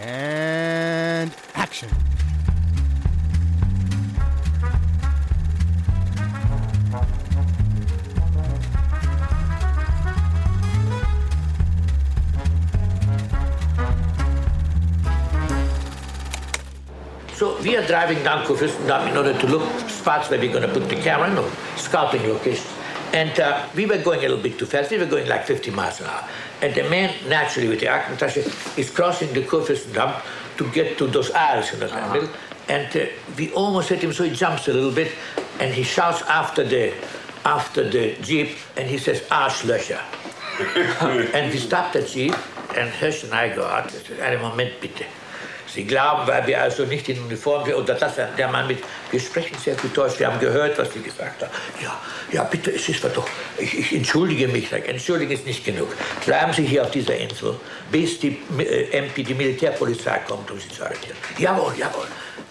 And action. So we are driving down Kufistendam in order to look spots where we're going to put the camera, no, scouting locations. And uh, we were going a little bit too fast. We were going like 50 miles an hour. And the man, naturally, with the Aktentasche, is crossing the Kurfürstendamm to get to those aisles in the middle. And uh, we almost hit him, so he jumps a little bit, and he shouts after the after the jeep, and he says, "Arschlöcher." and we stopped the jeep, and Hirsch and I go out. I said, "Einen Moment bitte." Sie glauben, weil wir also nicht in Uniform sind, oder das, der Mann mit, wir sprechen sehr gut Deutsch, wir haben gehört, was Sie gesagt haben. Ja, ja, bitte, es ist doch, ich, ich entschuldige mich, sag, entschuldigen ist nicht genug. Bleiben Sie hier auf dieser Insel, bis die äh, MP, die Militärpolizei kommt, um Sie zu arretieren. Jawohl, jawohl.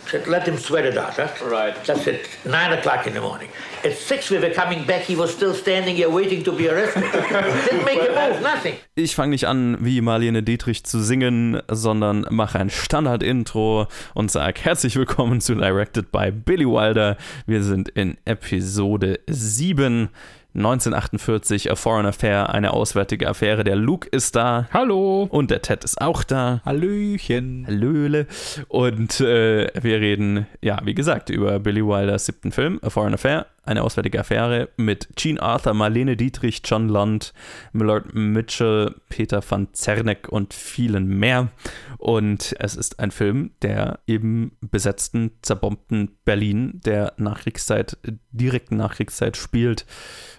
Said, let him sweat it out. Huh? Right. That's at 9 o'clock in the morning. At 6 we were coming back, he was still standing here waiting to be arrested. Didn't make a move, nothing. Ich fange nicht an, wie Marlene Dietrich zu singen, sondern mache ein Standard-Intro und sage herzlich willkommen zu Directed by Billy Wilder. Wir sind in Episode 7. 1948, A Foreign Affair, eine auswärtige Affäre. Der Luke ist da. Hallo. Und der Ted ist auch da. Hallöchen. Hallöle. Und äh, wir reden, ja, wie gesagt, über Billy Wilders siebten Film, A Foreign Affair, eine auswärtige Affäre mit Gene Arthur, Marlene Dietrich, John Lund, Millard Mitchell, Peter van Zerneck und vielen mehr. Und es ist ein Film, der im besetzten, zerbombten Berlin der Nachkriegszeit, direkten Nachkriegszeit spielt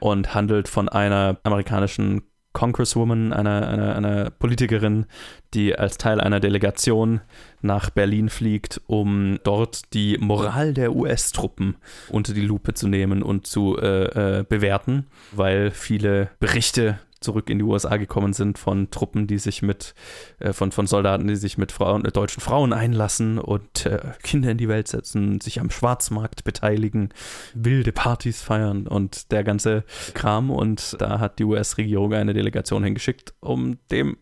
und handelt von einer amerikanischen Congresswoman, einer, einer, einer Politikerin, die als Teil einer Delegation nach Berlin fliegt, um dort die Moral der US-Truppen unter die Lupe zu nehmen und zu äh, äh, bewerten, weil viele Berichte zurück in die USA gekommen sind von Truppen, die sich mit, äh, von, von Soldaten, die sich mit Frauen, äh, deutschen Frauen einlassen und äh, Kinder in die Welt setzen, sich am Schwarzmarkt beteiligen, wilde Partys feiern und der ganze Kram. Und da hat die US-Regierung eine Delegation hingeschickt, um dem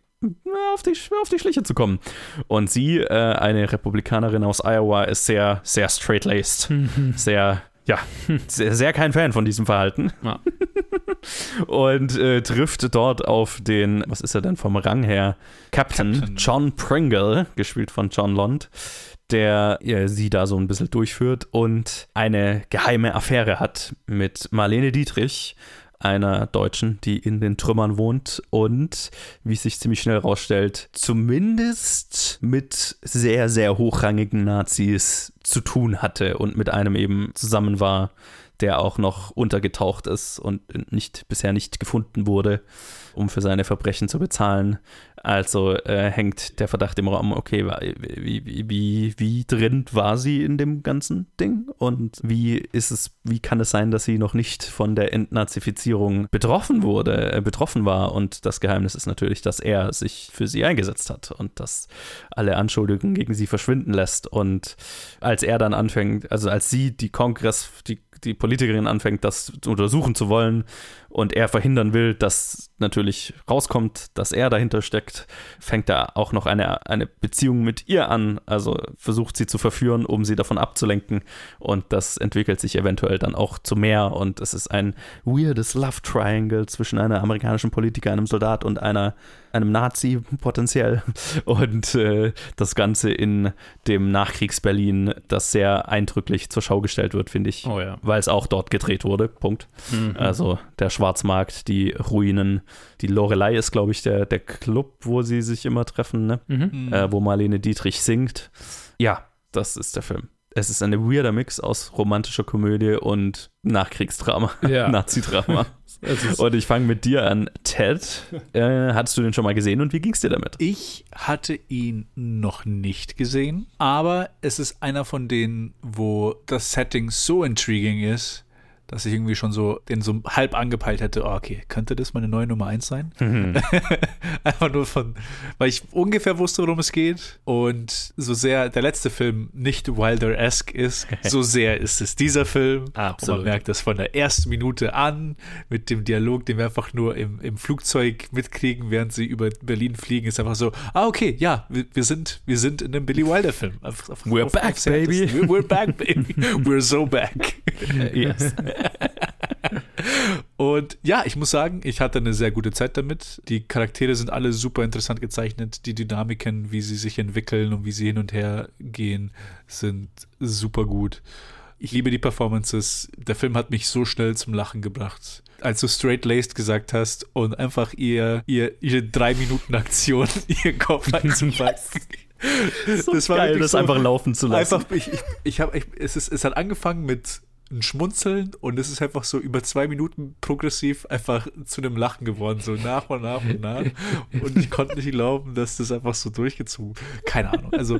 auf die, auf die Schliche zu kommen. Und sie, äh, eine Republikanerin aus Iowa, ist sehr, sehr straight-laced, sehr ja, sehr, sehr kein Fan von diesem Verhalten. Ja. Und äh, trifft dort auf den, was ist er denn vom Rang her? Captain, Captain. John Pringle, gespielt von John Lond, der ja, sie da so ein bisschen durchführt und eine geheime Affäre hat mit Marlene Dietrich, einer Deutschen, die in den Trümmern wohnt und, wie es sich ziemlich schnell rausstellt, zumindest mit sehr, sehr hochrangigen Nazis zu tun hatte und mit einem eben zusammen war, der auch noch untergetaucht ist und nicht, bisher nicht gefunden wurde, um für seine Verbrechen zu bezahlen. Also äh, hängt der Verdacht im Raum, okay, wie, wie, wie, wie drin war sie in dem ganzen Ding? Und wie ist es, wie kann es sein, dass sie noch nicht von der Entnazifizierung betroffen wurde, äh, betroffen war? Und das Geheimnis ist natürlich, dass er sich für sie eingesetzt hat und dass alle Anschuldigungen gegen sie verschwinden lässt. Und als er dann anfängt, also als sie die Kongress, die die Politikerin anfängt, das untersuchen zu wollen und er verhindern will, dass natürlich rauskommt, dass er dahinter steckt, fängt er auch noch eine, eine Beziehung mit ihr an, also versucht sie zu verführen, um sie davon abzulenken. Und das entwickelt sich eventuell dann auch zu mehr. Und es ist ein weirdes Love Triangle zwischen einer amerikanischen Politiker, einem Soldat und einer einem Nazi potenziell. Und äh, das Ganze in dem Nachkriegs-Berlin, das sehr eindrücklich zur Schau gestellt wird, finde ich, Oh ja. weil es auch dort gedreht wurde, Punkt. Also der Schwarzmarkt, die Ruinen, die Lorelei ist, glaube ich, der, der Club, wo sie sich immer treffen, ne? äh, wo Marlene Dietrich singt. Ja, das ist der Film. Es ist ein weirder Mix aus romantischer Komödie und Nachkriegsdrama, Ja. Nazi-Drama. Und ich fange mit dir an. Ted, äh, hattest du den schon mal gesehen und wie ging es dir damit? Ich hatte ihn noch nicht gesehen, aber es ist einer von denen, wo das Setting so intriguing ist, dass ich irgendwie schon so den so halb angepeilt hätte, oh, okay, könnte das meine neue Nummer 1 sein? Mhm. Einfach nur von, weil ich ungefähr wusste, worum es geht. Und so sehr der letzte Film nicht Wilder-esque ist, so sehr ist es dieser Film. Absolut. Und man merkt das von der ersten Minute an mit dem Dialog, den wir einfach nur im, im Flugzeug mitkriegen, während sie über Berlin fliegen, ist einfach so, ah, okay, ja, wir, wir sind, wir sind in einem Billy Wilder-Film. We're back, baby. We're back, baby. We're so back. yes. Und ja, ich muss sagen, ich hatte eine sehr gute Zeit damit. Die Charaktere sind alle super interessant gezeichnet. Die Dynamiken, wie sie sich entwickeln und wie sie hin und her gehen, sind super gut. Ich liebe die Performances. Der Film hat mich so schnell zum Lachen gebracht. Als du straight laced gesagt hast und einfach ihr, ihr, ihre drei Minuten Aktion, ihr Kopf einzupacken. So das war geil, das so, einfach laufen zu lassen. Einfach, ich, ich, ich habe, es, ist, es hat angefangen mit ein Schmunzeln und es ist einfach so über zwei Minuten progressiv einfach zu einem Lachen geworden, so nach und nach und nach. Und ich konnte nicht glauben, dass das einfach so durchgezogen. Keine Ahnung. Also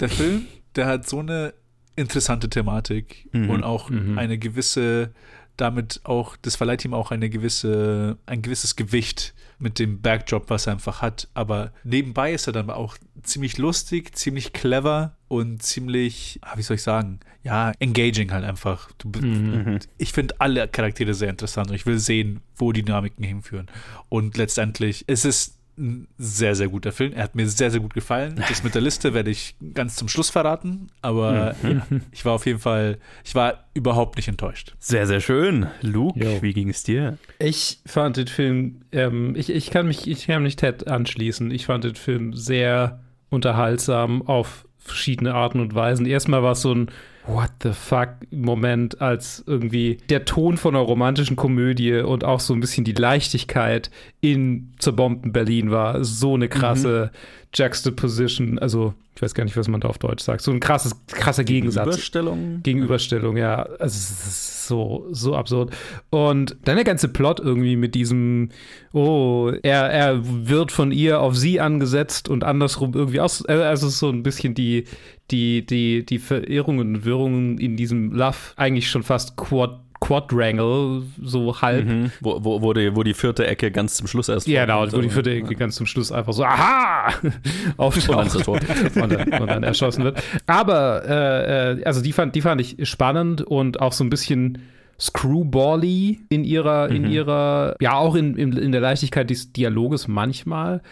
der Film, der hat so eine interessante Thematik mhm. und auch mhm. eine gewisse damit auch, das verleiht ihm auch eine gewisse, ein gewisses Gewicht mit dem Backdrop, was er einfach hat. Aber nebenbei ist er dann auch ziemlich lustig, ziemlich clever und ziemlich, ah, wie soll ich sagen, ja, engaging halt einfach. Du, mhm. Ich finde alle Charaktere sehr interessant und ich will sehen, wo die Dynamiken hinführen. Und letztendlich ist es ein sehr, sehr guter Film. Er hat mir sehr, sehr gut gefallen. Das mit der Liste werde ich ganz zum Schluss verraten, aber ja, ich war auf jeden Fall, ich war überhaupt nicht enttäuscht. Sehr, sehr schön. Luke, jo. wie ging es dir? Ich fand den Film, ähm, ich, ich kann mich, ich kann mich Ted anschließen. Ich fand den Film sehr unterhaltsam auf verschiedene Arten und Weisen. Erstmal war es so ein What the fuck Moment, als irgendwie der Ton von einer romantischen Komödie und auch so ein bisschen die Leichtigkeit in zerbombten Berlin war. So eine krasse mhm. Juxtaposition. Also, ich weiß gar nicht, was man da auf Deutsch sagt. So ein krasses, krasser Gegensatz. Gegenüberstellung. Gegenüberstellung, ja. Also, es ist so, so absurd. Und dann der ganze Plot irgendwie mit diesem, oh, er, er wird von ihr auf sie angesetzt und andersrum irgendwie aus. Äh, also, so ein bisschen die, die, die, die Verirrungen und Wirrungen in diesem Love eigentlich schon fast Quad Quadrangle, so halb. Mhm. Wo, wo, wo, die, wo die vierte Ecke ganz zum Schluss erst Ja, genau, wo die vierte Ecke ja. ganz zum Schluss einfach so, aha, auftaucht und, und, dann, und dann erschossen wird. Aber, äh, äh, also die fand, die fand ich spannend und auch so ein bisschen screwbally in ihrer, mhm. in ihrer, ja, auch in, in, in der Leichtigkeit des Dialoges manchmal.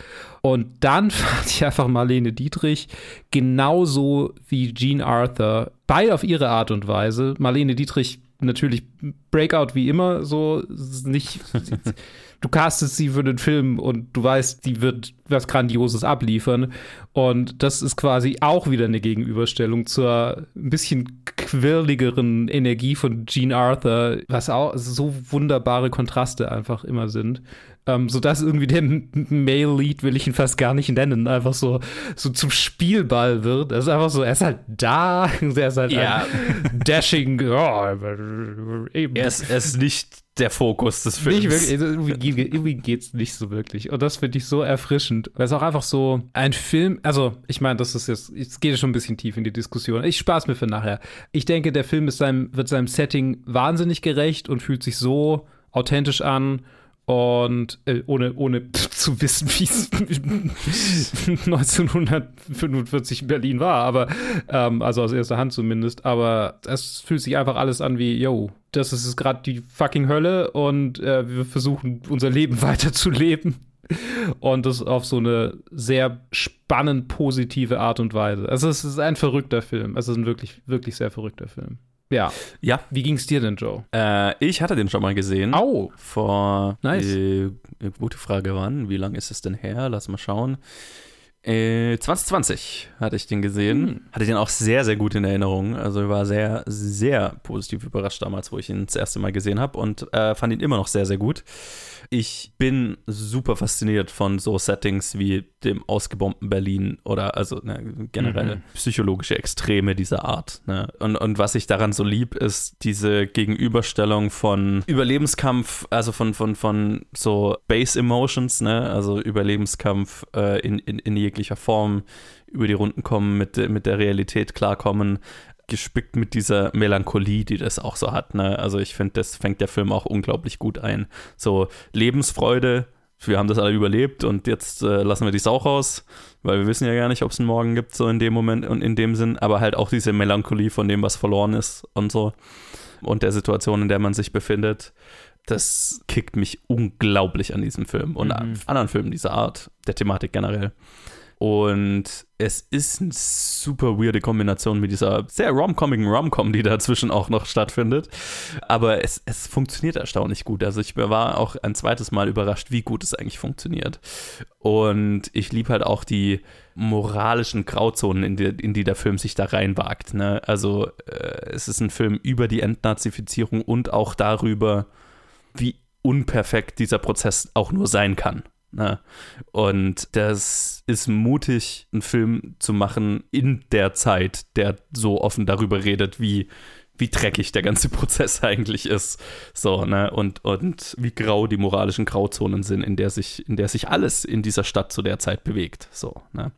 Und dann fand ich einfach Marlene Dietrich genauso wie Jean Arthur, beide auf ihre Art und Weise. Marlene Dietrich natürlich Breakout wie immer, so nicht. du castest sie für den Film und du weißt, die wird was Grandioses abliefern. Und das ist quasi auch wieder eine Gegenüberstellung zur ein bisschen quirligeren Energie von Jean Arthur, was auch so wunderbare Kontraste einfach immer sind. Ähm, sodass irgendwie der Male Lead, will ich ihn fast gar nicht nennen, einfach so, so zum Spielball wird. Er ist einfach so, er ist halt da, er ist halt ja. dashing. Oh, eben. Er, ist, er ist nicht der Fokus des Films. Nicht wirklich, irgendwie, irgendwie geht's nicht so wirklich. Und das finde ich so erfrischend. Weil es auch einfach so ein Film, also ich meine, das ist jetzt, es geht schon ein bisschen tief in die Diskussion. Ich spaß mir für nachher. Ich denke, der Film ist seinem, wird seinem Setting wahnsinnig gerecht und fühlt sich so authentisch an und äh, ohne, ohne zu wissen, wie es 1945 in Berlin war, aber ähm, also aus erster Hand zumindest. Aber es fühlt sich einfach alles an wie, yo, das ist gerade die fucking Hölle und äh, wir versuchen unser Leben weiterzuleben. Und das auf so eine sehr spannend positive Art und Weise. Also es ist ein verrückter Film. Es ist ein wirklich, wirklich sehr verrückter Film. Ja. Ja. Wie ging es dir denn, Joe? Äh, ich hatte den schon mal gesehen. Au. Vor. Nice. Äh, gute Frage, wann? Wie lange ist es denn her? Lass mal schauen. Äh, 2020 hatte ich den gesehen. Hm. Hatte den auch sehr, sehr gut in Erinnerung. Also war sehr, sehr positiv überrascht damals, wo ich ihn das erste Mal gesehen habe und äh, fand ihn immer noch sehr, sehr gut. Ich bin super fasziniert von so Settings wie dem ausgebombten Berlin oder also ne, generell mhm. psychologische Extreme dieser Art. Ne? Und, und was ich daran so lieb, ist diese Gegenüberstellung von Überlebenskampf, also von, von, von so Base Emotions, ne? also Überlebenskampf äh, in, in, in jeglicher Form, über die Runden kommen, mit, mit der Realität klarkommen, gespickt mit dieser Melancholie, die das auch so hat. Ne? Also ich finde, das fängt der Film auch unglaublich gut ein. So Lebensfreude, wir haben das alle überlebt und jetzt äh, lassen wir die Sau raus, weil wir wissen ja gar nicht, ob es einen Morgen gibt, so in dem Moment und in dem Sinn, aber halt auch diese Melancholie von dem, was verloren ist und so und der Situation, in der man sich befindet. Das kickt mich unglaublich an diesem Film und mhm. an anderen Filmen dieser Art, der Thematik generell. Und es ist eine super weirde Kombination mit dieser sehr rom-comigen Rom-Com, die dazwischen auch noch stattfindet. Aber es, es funktioniert erstaunlich gut. Also ich war auch ein zweites Mal überrascht, wie gut es eigentlich funktioniert. Und ich liebe halt auch die moralischen Grauzonen, in die, in die der Film sich da reinwagt. Ne? Also äh, es ist ein Film über die Entnazifizierung und auch darüber, wie unperfekt dieser Prozess auch nur sein kann. Ne? Und das ist mutig, einen Film zu machen in der Zeit, der so offen darüber redet, wie, wie dreckig der ganze Prozess eigentlich ist. So, ne? Und, und wie grau die moralischen Grauzonen sind, in der sich, in der sich alles in dieser Stadt zu der Zeit bewegt. So, ne?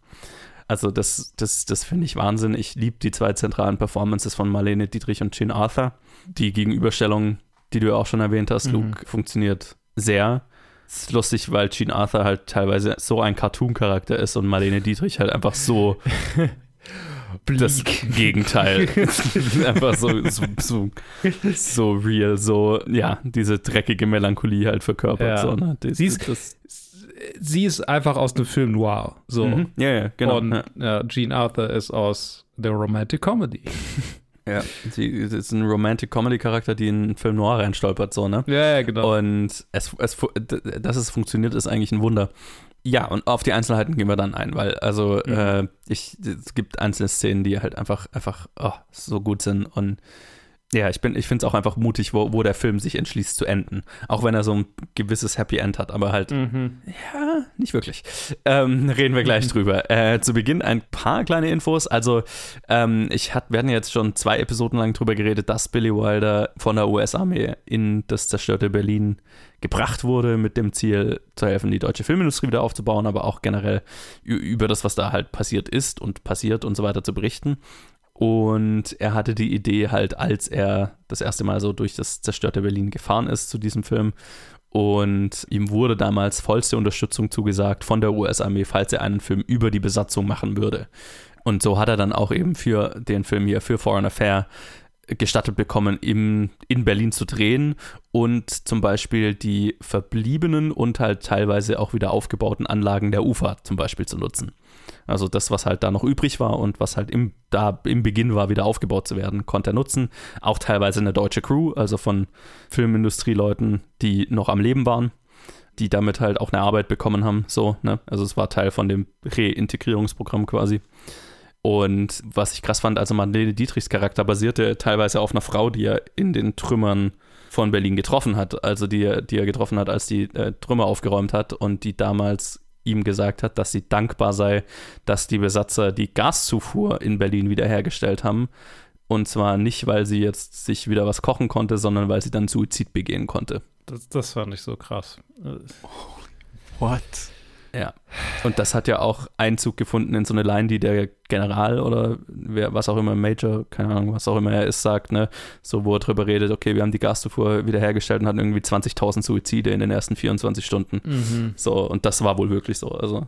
Also, das, das, das finde ich Wahnsinn. Ich liebe die zwei zentralen Performances von Marlene Dietrich und Jean Arthur. Die Gegenüberstellung, die du ja auch schon erwähnt hast, mhm. Luke, funktioniert sehr. Es ist lustig, weil Gene Arthur halt teilweise so ein Cartoon-Charakter ist und Marlene Dietrich halt einfach so das Gegenteil. einfach so, so, so, so, real, so, ja, diese dreckige Melancholie halt verkörpert. Ja. So, ne? das, sie, ist, das, sie ist einfach aus dem Film Noir. So. Mhm. Ja, ja, genau. Und ja. Gene Arthur ist aus der Romantic Comedy. Ja, sie ist ein Romantic-Comedy-Charakter, die in einen Film noir reinstolpert, so, ne? Ja, ja, genau. Und es, es, dass es funktioniert, ist eigentlich ein Wunder. Ja, und auf die Einzelheiten gehen wir dann ein, weil, also, mhm. äh, ich, es gibt einzelne Szenen, die halt einfach, einfach oh, so gut sind und ja, ich, ich finde es auch einfach mutig, wo, wo der Film sich entschließt zu enden. Auch wenn er so ein gewisses Happy End hat, aber halt, mhm. ja, nicht wirklich. Ähm, reden wir gleich drüber. Äh, zu Beginn ein paar kleine Infos. Also, ähm, ich hat, wir hatten jetzt schon zwei Episoden lang drüber geredet, dass Billy Wilder von der US-Armee in das zerstörte Berlin gebracht wurde, mit dem Ziel zu helfen, die deutsche Filmindustrie wieder aufzubauen, aber auch generell über das, was da halt passiert ist und passiert und so weiter zu berichten. Und er hatte die Idee halt, als er das erste Mal so durch das zerstörte Berlin gefahren ist zu diesem Film. Und ihm wurde damals vollste Unterstützung zugesagt von der US-Armee, falls er einen Film über die Besatzung machen würde. Und so hat er dann auch eben für den Film hier, für Foreign Affair, gestattet bekommen, im, in Berlin zu drehen und zum Beispiel die verbliebenen und halt teilweise auch wieder aufgebauten Anlagen der Ufer zum Beispiel zu nutzen. Also das, was halt da noch übrig war und was halt im, da im Beginn war, wieder aufgebaut zu werden, konnte er nutzen. Auch teilweise eine deutsche Crew, also von Filmindustrieleuten, die noch am Leben waren, die damit halt auch eine Arbeit bekommen haben. So, ne? Also es war Teil von dem Reintegrierungsprogramm quasi. Und was ich krass fand, also Madeleine Dietrichs Charakter basierte teilweise auf einer Frau, die er in den Trümmern von Berlin getroffen hat. Also die, die er getroffen hat, als die äh, Trümmer aufgeräumt hat und die damals ihm gesagt hat, dass sie dankbar sei, dass die Besatzer die Gaszufuhr in Berlin wiederhergestellt haben. Und zwar nicht, weil sie jetzt sich wieder was kochen konnte, sondern weil sie dann Suizid begehen konnte. Das, das fand ich so krass. What? Ja. Und das hat ja auch Einzug gefunden in so eine Line, die der General oder wer, was auch immer, Major, keine Ahnung, was auch immer er ist, sagt, ne? So, wo er drüber redet, okay, wir haben die Gaszufuhr wiederhergestellt und hatten irgendwie 20.000 Suizide in den ersten 24 Stunden. Mhm. So, und das war wohl wirklich so. Also.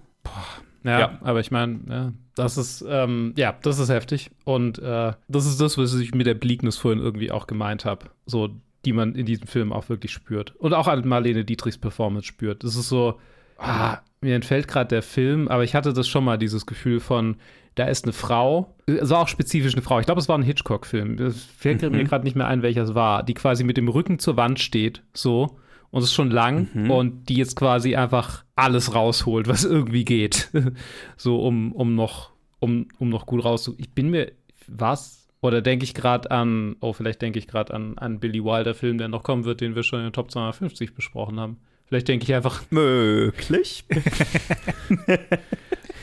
Ja, ja, aber ich meine, ja, das ist, ähm, ja, das ist heftig. Und äh, das ist das, was ich mit der Bleakness vorhin irgendwie auch gemeint habe. So, die man in diesem Film auch wirklich spürt. Und auch an Marlene Dietrichs Performance spürt. Das ist so, ah, mir entfällt gerade der Film, aber ich hatte das schon mal, dieses Gefühl von, da ist eine Frau, es war auch spezifisch eine Frau, ich glaube, es war ein Hitchcock-Film, es fällt mhm. mir gerade nicht mehr ein, welcher es war, die quasi mit dem Rücken zur Wand steht, so, und es ist schon lang mhm. und die jetzt quasi einfach alles rausholt, was irgendwie geht, so um, um noch, um, um noch gut rauszu. Ich bin mir, was? Oder denke ich gerade an, oh, vielleicht denke ich gerade an einen Billy Wilder-Film, der noch kommen wird, den wir schon in den Top 250 besprochen haben. Vielleicht denke ich einfach. Möglich. ich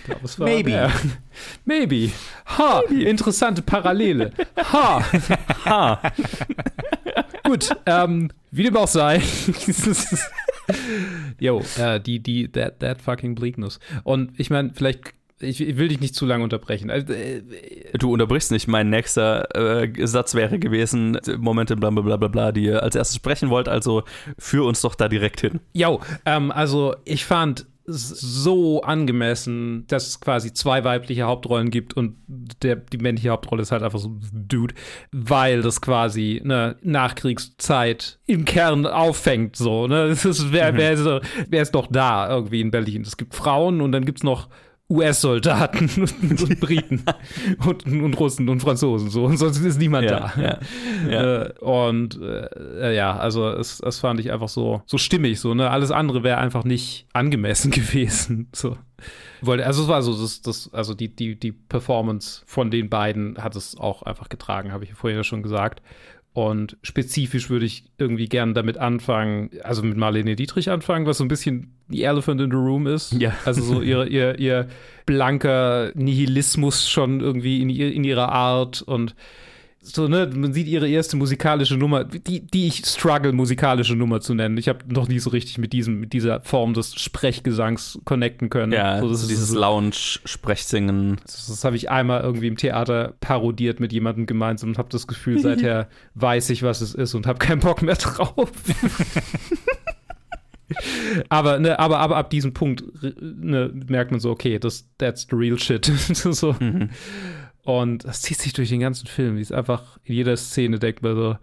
glaub, es war Maybe. Der. Maybe. Ha, Maybe. interessante Parallele. Ha. ha. Gut, ähm, wie dem auch sei. Jo, äh, die, die, that, that fucking bleakness. Und ich meine, vielleicht ich, ich, will dich nicht zu lange unterbrechen. Also, äh, du unterbrichst nicht. Mein nächster äh, Satz wäre gewesen, Momente, bla bla bla bla, die ihr als erstes sprechen wollt, also führ uns doch da direkt hin. Jo, ähm, also ich fand so angemessen, dass es quasi zwei weibliche Hauptrollen gibt und der, die männliche Hauptrolle ist halt einfach so ein Dude, weil das quasi eine Nachkriegszeit im Kern auffängt. So, ne? Das ist, wer, mhm. wer, ist, wer ist doch da irgendwie in Berlin? Es gibt Frauen und dann gibt es noch US-Soldaten und, und, Briten und, und, Russen und Franzosen so und sonst ist niemand ja, da. Ja, ja. Äh, und äh, ja, also es, es fand ich einfach so so stimmig so ne alles andere wäre einfach nicht angemessen gewesen so. Also es war so das, das also die die die Performance von den beiden hat es auch einfach getragen, habe ich vorher schon gesagt. Und spezifisch würde ich irgendwie gern damit anfangen, also mit Marlene Dietrich anfangen, was so ein bisschen die Elephant in the Room ist. Ja. Also so ihr, ihr, ihr blanker Nihilismus schon irgendwie in, in ihrer Art und so, ne, man sieht ihre erste musikalische Nummer, die, die ich struggle, musikalische Nummer zu nennen. Ich habe noch nie so richtig mit diesem, mit dieser Form des Sprechgesangs connecten können. Ja, so, das dieses so, Lounge-Sprechsingen. Das, das habe ich einmal irgendwie im Theater parodiert mit jemandem gemeinsam und habe das Gefühl, seither weiß ich, was es ist und habe keinen Bock mehr drauf. aber, ne, aber, aber ab diesem Punkt ne, merkt man so, okay, das, that's the real shit. so. Mhm. Und das zieht sich durch den ganzen Film. Die ist einfach in jeder Szene, denkt man so,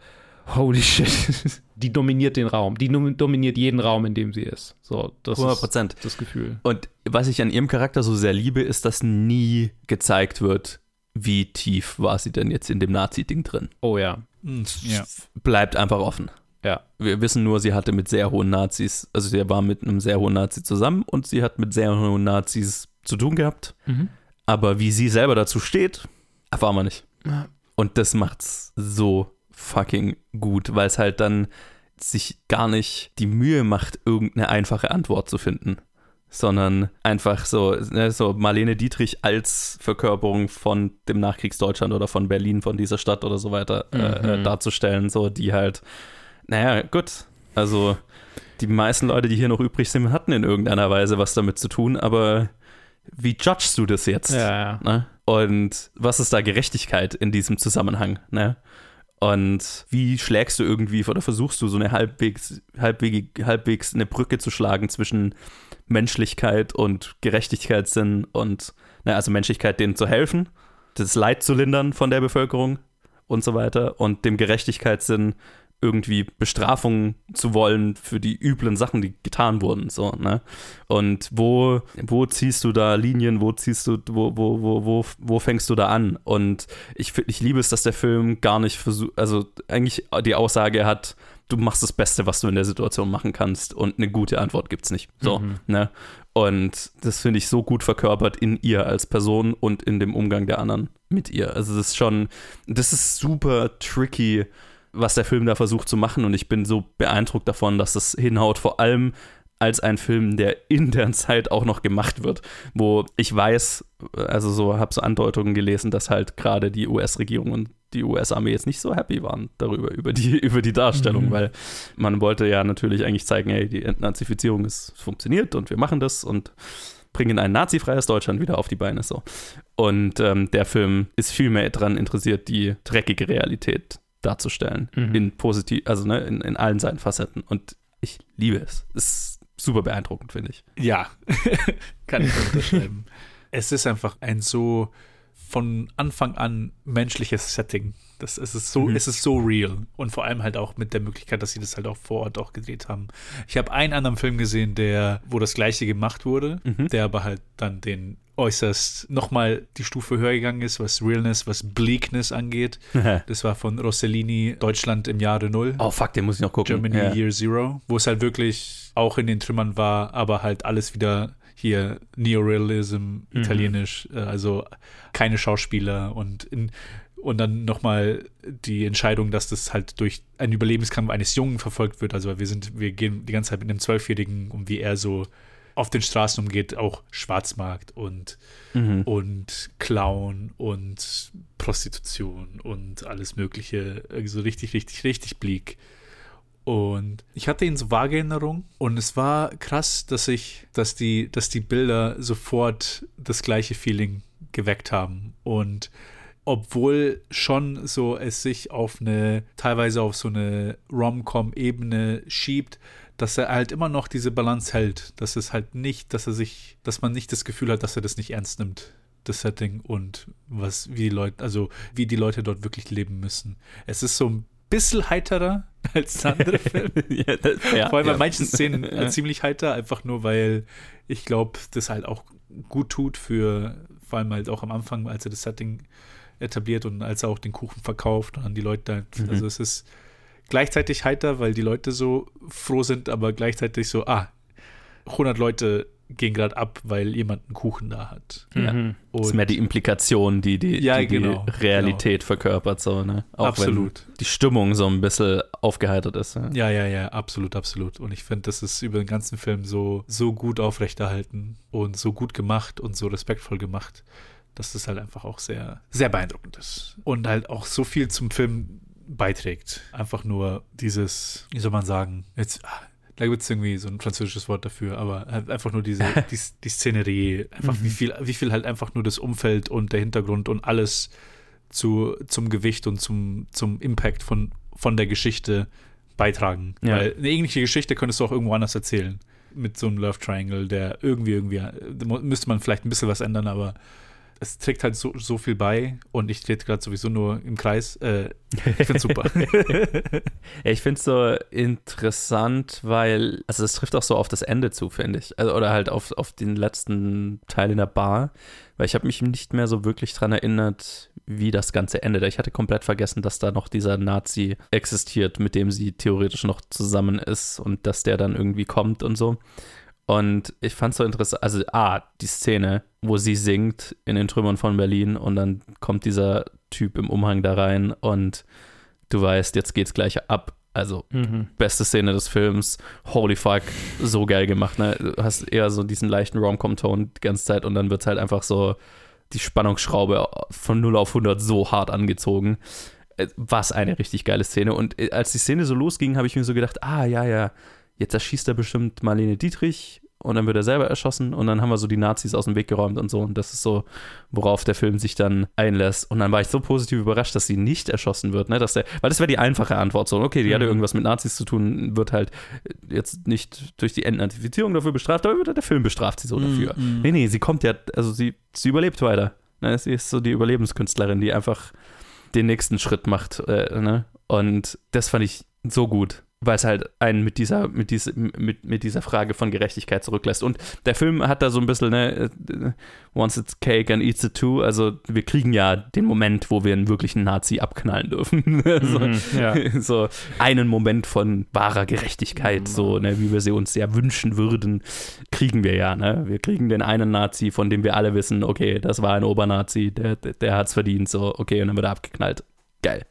holy shit. Die dominiert den Raum. Die dominiert jeden Raum, in dem sie ist. So, das 100%. ist das Gefühl. Und was ich an ihrem Charakter so sehr liebe, ist, dass nie gezeigt wird, wie tief war sie denn jetzt in dem Nazi-Ding drin. Oh ja. Hm, ja. Bleibt einfach offen. Ja. Wir wissen nur, sie hatte mit sehr hohen Nazis, also sie war mit einem sehr hohen Nazi zusammen und sie hat mit sehr hohen Nazis zu tun gehabt. Mhm. Aber wie sie selber dazu steht, erfahren wir nicht. Ja. Und das macht's so fucking gut, weil es halt dann sich gar nicht die Mühe macht, irgendeine einfache Antwort zu finden, sondern einfach so, ne, so Marlene Dietrich als Verkörperung von dem Nachkriegsdeutschland oder von Berlin, von dieser Stadt oder so weiter äh, äh, mhm. darzustellen, so die halt, naja, gut, also die meisten Leute, die hier noch übrig sind, hatten in irgendeiner Weise was damit zu tun, aber wie judgst du das jetzt? Ja, ja. Ne? Und was ist da Gerechtigkeit in diesem Zusammenhang? Ne? Und wie schlägst du irgendwie oder versuchst du so eine halbwegs, halbwegs, halbwegs eine Brücke zu schlagen zwischen Menschlichkeit und Gerechtigkeitssinn und, na, also Menschlichkeit, denen zu helfen, das Leid zu lindern von der Bevölkerung und so weiter und dem Gerechtigkeitssinn irgendwie Bestrafungen zu wollen für die üblen Sachen, die getan wurden. So, ne? Und wo, wo ziehst du da Linien, wo ziehst du, wo, wo, wo, wo, wo fängst du da an? Und ich, ich liebe es, dass der Film gar nicht versucht, also eigentlich die Aussage hat, du machst das Beste, was du in der Situation machen kannst und eine gute Antwort gibt es nicht. So, mhm. ne? Und das finde ich so gut verkörpert in ihr als Person und in dem Umgang der anderen mit ihr. Also das ist schon, das ist super tricky was der Film da versucht zu machen und ich bin so beeindruckt davon, dass das hinhaut, vor allem als ein Film, der in der Zeit auch noch gemacht wird, wo ich weiß, also so habe so Andeutungen gelesen, dass halt gerade die US-Regierung und die US-Armee jetzt nicht so happy waren darüber, über die, über die Darstellung, mhm. weil man wollte ja natürlich eigentlich zeigen, hey, die Entnazifizierung ist funktioniert und wir machen das und bringen ein nazifreies Deutschland wieder auf die Beine so. Und ähm, der Film ist viel mehr daran interessiert, die dreckige Realität darzustellen. Mhm. In positiv, also ne, in, in allen seinen Facetten. Und ich liebe es. Es ist super beeindruckend, finde ich. Ja, kann ich unterschreiben. es ist einfach ein so von Anfang an menschliches Setting. Das, es, ist so, mhm. es ist so real. Und vor allem halt auch mit der Möglichkeit, dass sie das halt auch vor Ort auch gedreht haben. Ich habe einen anderen Film gesehen, der, wo das gleiche gemacht wurde, mhm. der aber halt dann den äußerst nochmal die Stufe höher gegangen ist, was Realness, was Bleakness angeht. das war von Rossellini, Deutschland im Jahre Null. Oh fuck, den muss ich noch gucken. Germany ja. Year Zero, wo es halt wirklich auch in den Trümmern war, aber halt alles wieder hier Neorealism, mhm. italienisch, mhm. also keine Schauspieler und in, und dann nochmal die Entscheidung, dass das halt durch einen Überlebenskampf eines Jungen verfolgt wird. Also wir sind, wir gehen die ganze Zeit mit einem Zwölfjährigen um, wie er so auf den Straßen umgeht, auch Schwarzmarkt und, mhm. und Clown und Prostitution und alles Mögliche. So richtig, richtig, richtig bleak. Und ich hatte ihn so vage Erinnerung und es war krass, dass ich, dass die, dass die Bilder sofort das gleiche Feeling geweckt haben. Und obwohl schon so es sich auf eine, teilweise auf so eine Rom-Com-Ebene schiebt, dass er halt immer noch diese Balance hält. Dass es halt nicht, dass er sich, dass man nicht das Gefühl hat, dass er das nicht ernst nimmt, das Setting und was, wie die Leute, also wie die Leute dort wirklich leben müssen. Es ist so ein bisschen heiterer als andere Filme. ja, das, ja, Vor allem ja. bei manchen Szenen äh, ziemlich heiter, einfach nur weil ich glaube, das halt auch gut tut für, vor allem halt auch am Anfang, als er das Setting etabliert und als er auch den Kuchen verkauft und dann die Leute, mhm. also es ist gleichzeitig heiter, weil die Leute so froh sind, aber gleichzeitig so, ah, 100 Leute gehen gerade ab, weil jemand einen Kuchen da hat. Ja. Mhm. das ist mehr die Implikation, die die, ja, die, die genau, Realität genau. verkörpert, so, ne? Auch absolut. die Stimmung so ein bisschen aufgeheitert ist. Ja, ja, ja, ja absolut, absolut. Und ich finde, das ist über den ganzen Film so, so gut aufrechterhalten und so gut gemacht und so respektvoll gemacht, dass das halt einfach auch sehr, sehr beeindruckend ist. Und halt auch so viel zum Film beiträgt. Einfach nur dieses, wie soll man sagen, jetzt, ah, da gibt es irgendwie so ein französisches Wort dafür, aber halt einfach nur diese, die, die Szenerie, einfach mhm. wie viel, wie viel halt einfach nur das Umfeld und der Hintergrund und alles zu, zum Gewicht und zum, zum Impact von, von der Geschichte beitragen. Ja. Weil eine ähnliche Geschichte könntest du auch irgendwo anders erzählen. Mit so einem Love Triangle, der irgendwie, irgendwie, da müsste man vielleicht ein bisschen was ändern, aber es trägt halt so, so viel bei und ich trete gerade sowieso nur im Kreis. Äh, ich finde es super. ich finde es so interessant, weil, also es trifft auch so auf das Ende zu, finde ich. Also, oder halt auf, auf den letzten Teil in der Bar, weil ich habe mich nicht mehr so wirklich dran erinnert, wie das Ganze endet. Ich hatte komplett vergessen, dass da noch dieser Nazi existiert, mit dem sie theoretisch noch zusammen ist und dass der dann irgendwie kommt und so. Und ich fand es so interessant, also A, die Szene, wo sie singt in den Trümmern von Berlin und dann kommt dieser Typ im Umhang da rein und du weißt, jetzt geht's gleich ab. Also, mhm. beste Szene des Films, holy fuck, so geil gemacht, ne? Du hast eher so diesen leichten Rom-Com-Ton die ganze Zeit und dann wird halt einfach so die Spannungsschraube von 0 auf 100 so hart angezogen. Äh, was eine richtig geile Szene. Und äh, als die Szene so losging, habe ich mir so gedacht, ah, ja, ja, jetzt erschießt er bestimmt Marlene Dietrich und dann wird er selber erschossen und dann haben wir so die Nazis aus dem Weg geräumt und so. Und das ist so, worauf der Film sich dann einlässt. Und dann war ich so positiv überrascht, dass sie nicht erschossen wird, ne? Dass der, weil das wäre die einfache Antwort. So, okay, die mhm. hatte irgendwas mit Nazis zu tun, wird halt jetzt nicht durch die Entnazifizierung dafür bestraft, aber der Film bestraft sie so mhm. dafür. Mhm. Nee, nee, sie kommt ja, also sie, sie überlebt weiter. Ne? Sie ist so die Überlebenskünstlerin, die einfach den nächsten Schritt macht. Äh, ne? Und das fand ich so gut weil es halt einen mit dieser, mit, diese, mit, mit dieser Frage von Gerechtigkeit zurücklässt. Und der Film hat da so ein bisschen, ne, äh, once it's cake and eats it too. Also wir kriegen ja den Moment, wo wir einen wirklichen Nazi abknallen dürfen. so, mhm, ja. so, einen Moment von wahrer Gerechtigkeit, so, ne, wie wir sie uns ja wünschen würden, kriegen wir ja. Ne? Wir kriegen den einen Nazi, von dem wir alle wissen, okay, das war ein Obernazi, der, der, der hat es verdient, so, okay, und dann wird er abgeknallt. Geil.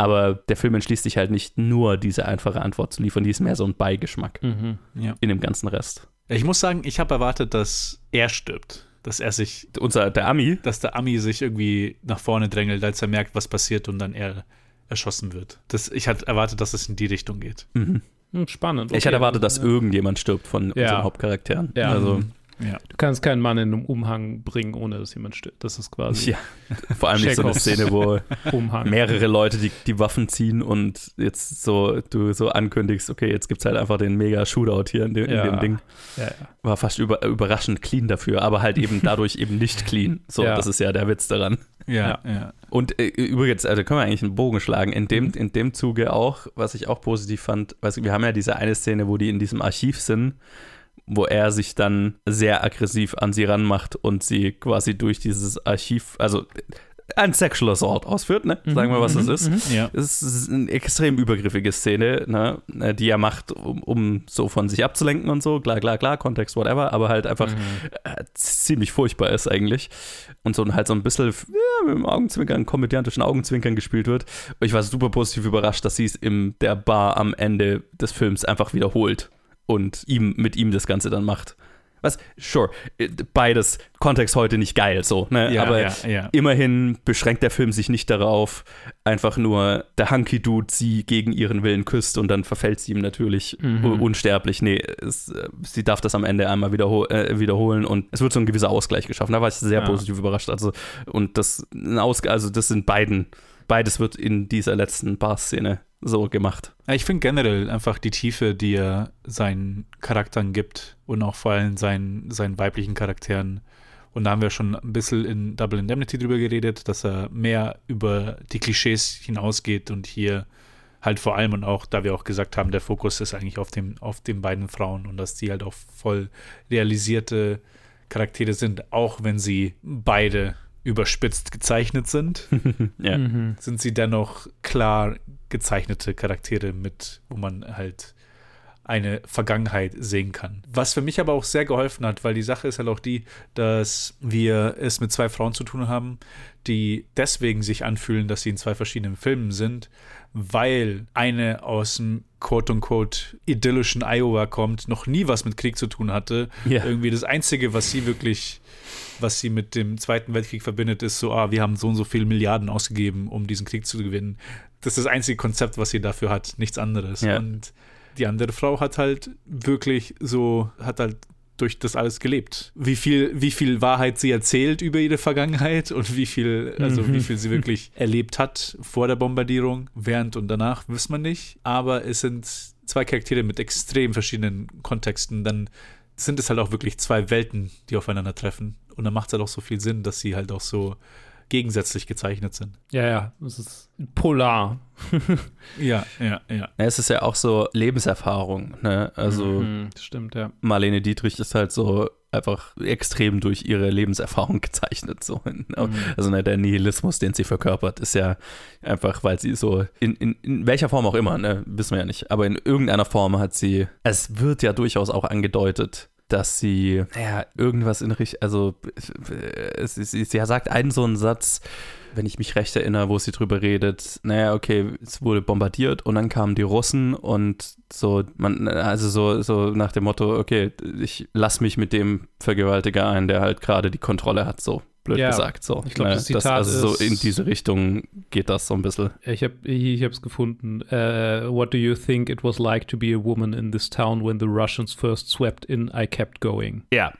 Aber der Film entschließt sich halt nicht nur diese einfache Antwort zu liefern, die ist mehr so ein Beigeschmack mhm, ja. in dem ganzen Rest. Ich muss sagen, ich habe erwartet, dass er stirbt. Dass er sich. Unser, der Ami? Dass der Ami sich irgendwie nach vorne drängelt, als er merkt, was passiert und dann er erschossen wird. Das, ich hatte erwartet, dass es in die Richtung geht. Mhm. Hm, spannend. Okay. Ich hatte erwartet, dass irgendjemand stirbt von ja. unseren Hauptcharakteren. Ja. Also, ja. Du kannst keinen Mann in einem Umhang bringen, ohne dass jemand stirbt. Das ist quasi. Ja. Vor allem nicht so eine Szene, wo mehrere Leute die, die Waffen ziehen und jetzt so du so ankündigst, okay, jetzt gibt es halt einfach den mega Shootout hier in, dem, ja. in dem Ding. Ja, War fast über, überraschend clean dafür, aber halt eben dadurch eben nicht clean. So, das ist ja der Witz daran. Ja, ja. Und äh, übrigens, also können wir eigentlich einen Bogen schlagen. In dem, in dem Zuge auch, was ich auch positiv fand, weißt, wir haben ja diese eine Szene, wo die in diesem Archiv sind wo er sich dann sehr aggressiv an sie ranmacht und sie quasi durch dieses Archiv, also ein Sexual Assault ausführt, ne? Sagen wir, was das mhm, ist. Mhm, ja. Es ist eine extrem übergriffige Szene, ne? die er macht, um, um, so von sich abzulenken und so. Klar, klar, klar, Kontext, whatever, aber halt einfach mhm. äh, ziemlich furchtbar ist eigentlich. Und so halt so ein bisschen ja, mit dem Augenzwinkern, komödiantischen Augenzwinkern gespielt wird. Ich war super positiv überrascht, dass sie es in der Bar am Ende des Films einfach wiederholt und ihm mit ihm das Ganze dann macht. Was, sure, beides, Kontext heute nicht geil, so, ne? Ja, aber ja, ja. immerhin beschränkt der Film sich nicht darauf, einfach nur der Hunky-Dude sie gegen ihren Willen küsst und dann verfällt sie ihm natürlich Mhm. unsterblich. Nee, es, äh, sie darf das am Ende einmal wiederhol äh, wiederholen und es wird so ein gewisser Ausgleich geschaffen. Da war ich sehr positiv überrascht. Also, und das, ein also das sind beiden, beides wird in dieser letzten Bar-Szene so gemacht. Ich finde generell einfach die Tiefe, die er seinen Charakteren gibt und auch vor allem seinen, seinen weiblichen Charakteren. Und da haben wir schon ein bisschen in Double Indemnity drüber geredet, dass er mehr über die Klischees hinausgeht und hier halt vor allem und auch, da wir auch gesagt haben, der Fokus ist eigentlich auf, dem, auf den beiden Frauen und dass die halt auch voll realisierte Charaktere sind, auch wenn sie beide überspitzt gezeichnet sind Ja. Sind sie dennoch klar gezeichnete Charaktere mit, wo man halt eine Vergangenheit sehen kann. Was für mich aber auch sehr geholfen hat, weil die Sache ist halt auch die, dass wir es mit zwei Frauen zu tun haben, die deswegen sich anfühlen, dass sie in zwei verschiedenen Filmen sind, weil eine aus dem quote-unquote idyllischen Iowa kommt, noch nie was mit Krieg zu tun hatte. Ja. Irgendwie das Einzige, was sie wirklich was sie mit dem Zweiten Weltkrieg verbindet, ist so, ah, wir haben so und so viele Milliarden ausgegeben, um diesen Krieg zu gewinnen. Das ist das einzige Konzept, was sie dafür hat, nichts anderes. Ja. Und die andere Frau hat halt wirklich so, hat halt durch das alles gelebt. Wie viel, wie viel Wahrheit sie erzählt über ihre Vergangenheit und wie viel, also Mhm. wie viel sie wirklich erlebt hat vor der Bombardierung, während und danach, wissen wir nicht. Aber es sind zwei Charaktere mit extrem verschiedenen Kontexten. Dann sind es halt auch wirklich zwei Welten, die aufeinandertreffen. Und dann macht es halt auch so viel Sinn, dass sie halt auch so gegensätzlich gezeichnet sind. Ja, ja, es ist polar. Ja, ja, ja. Es ist ja auch so Lebenserfahrung, ne? Also Mhm, das stimmt, ja. Marlene Dietrich ist halt so einfach extrem durch ihre Lebenserfahrung gezeichnet. So. Also ne, der Nihilismus, den sie verkörpert, ist ja einfach, weil sie so, in, in, in welcher Form auch immer, ne, wissen wir ja nicht, aber in irgendeiner Form hat sie, es wird ja durchaus auch angedeutet, dass sie, naja, irgendwas in Richtung, also sie, sie, sie sagt einen so einen Satz, wenn ich mich recht erinnere, wo sie drüber redet, naja, okay, es wurde bombardiert und dann kamen die Russen und so, man, also so, so nach dem Motto, okay, ich lass mich mit dem Vergewaltiger ein, der halt gerade die Kontrolle hat, so blöd Ja, gesagt. So. ich glaub, Ne, das Zitat also so ist- in diese Richtung geht das so ein bisschen. Ich habe ich hab's gefunden. Äh, what do you think it was like to be a woman in this town when the Russians first swept in? I kept going. Ja,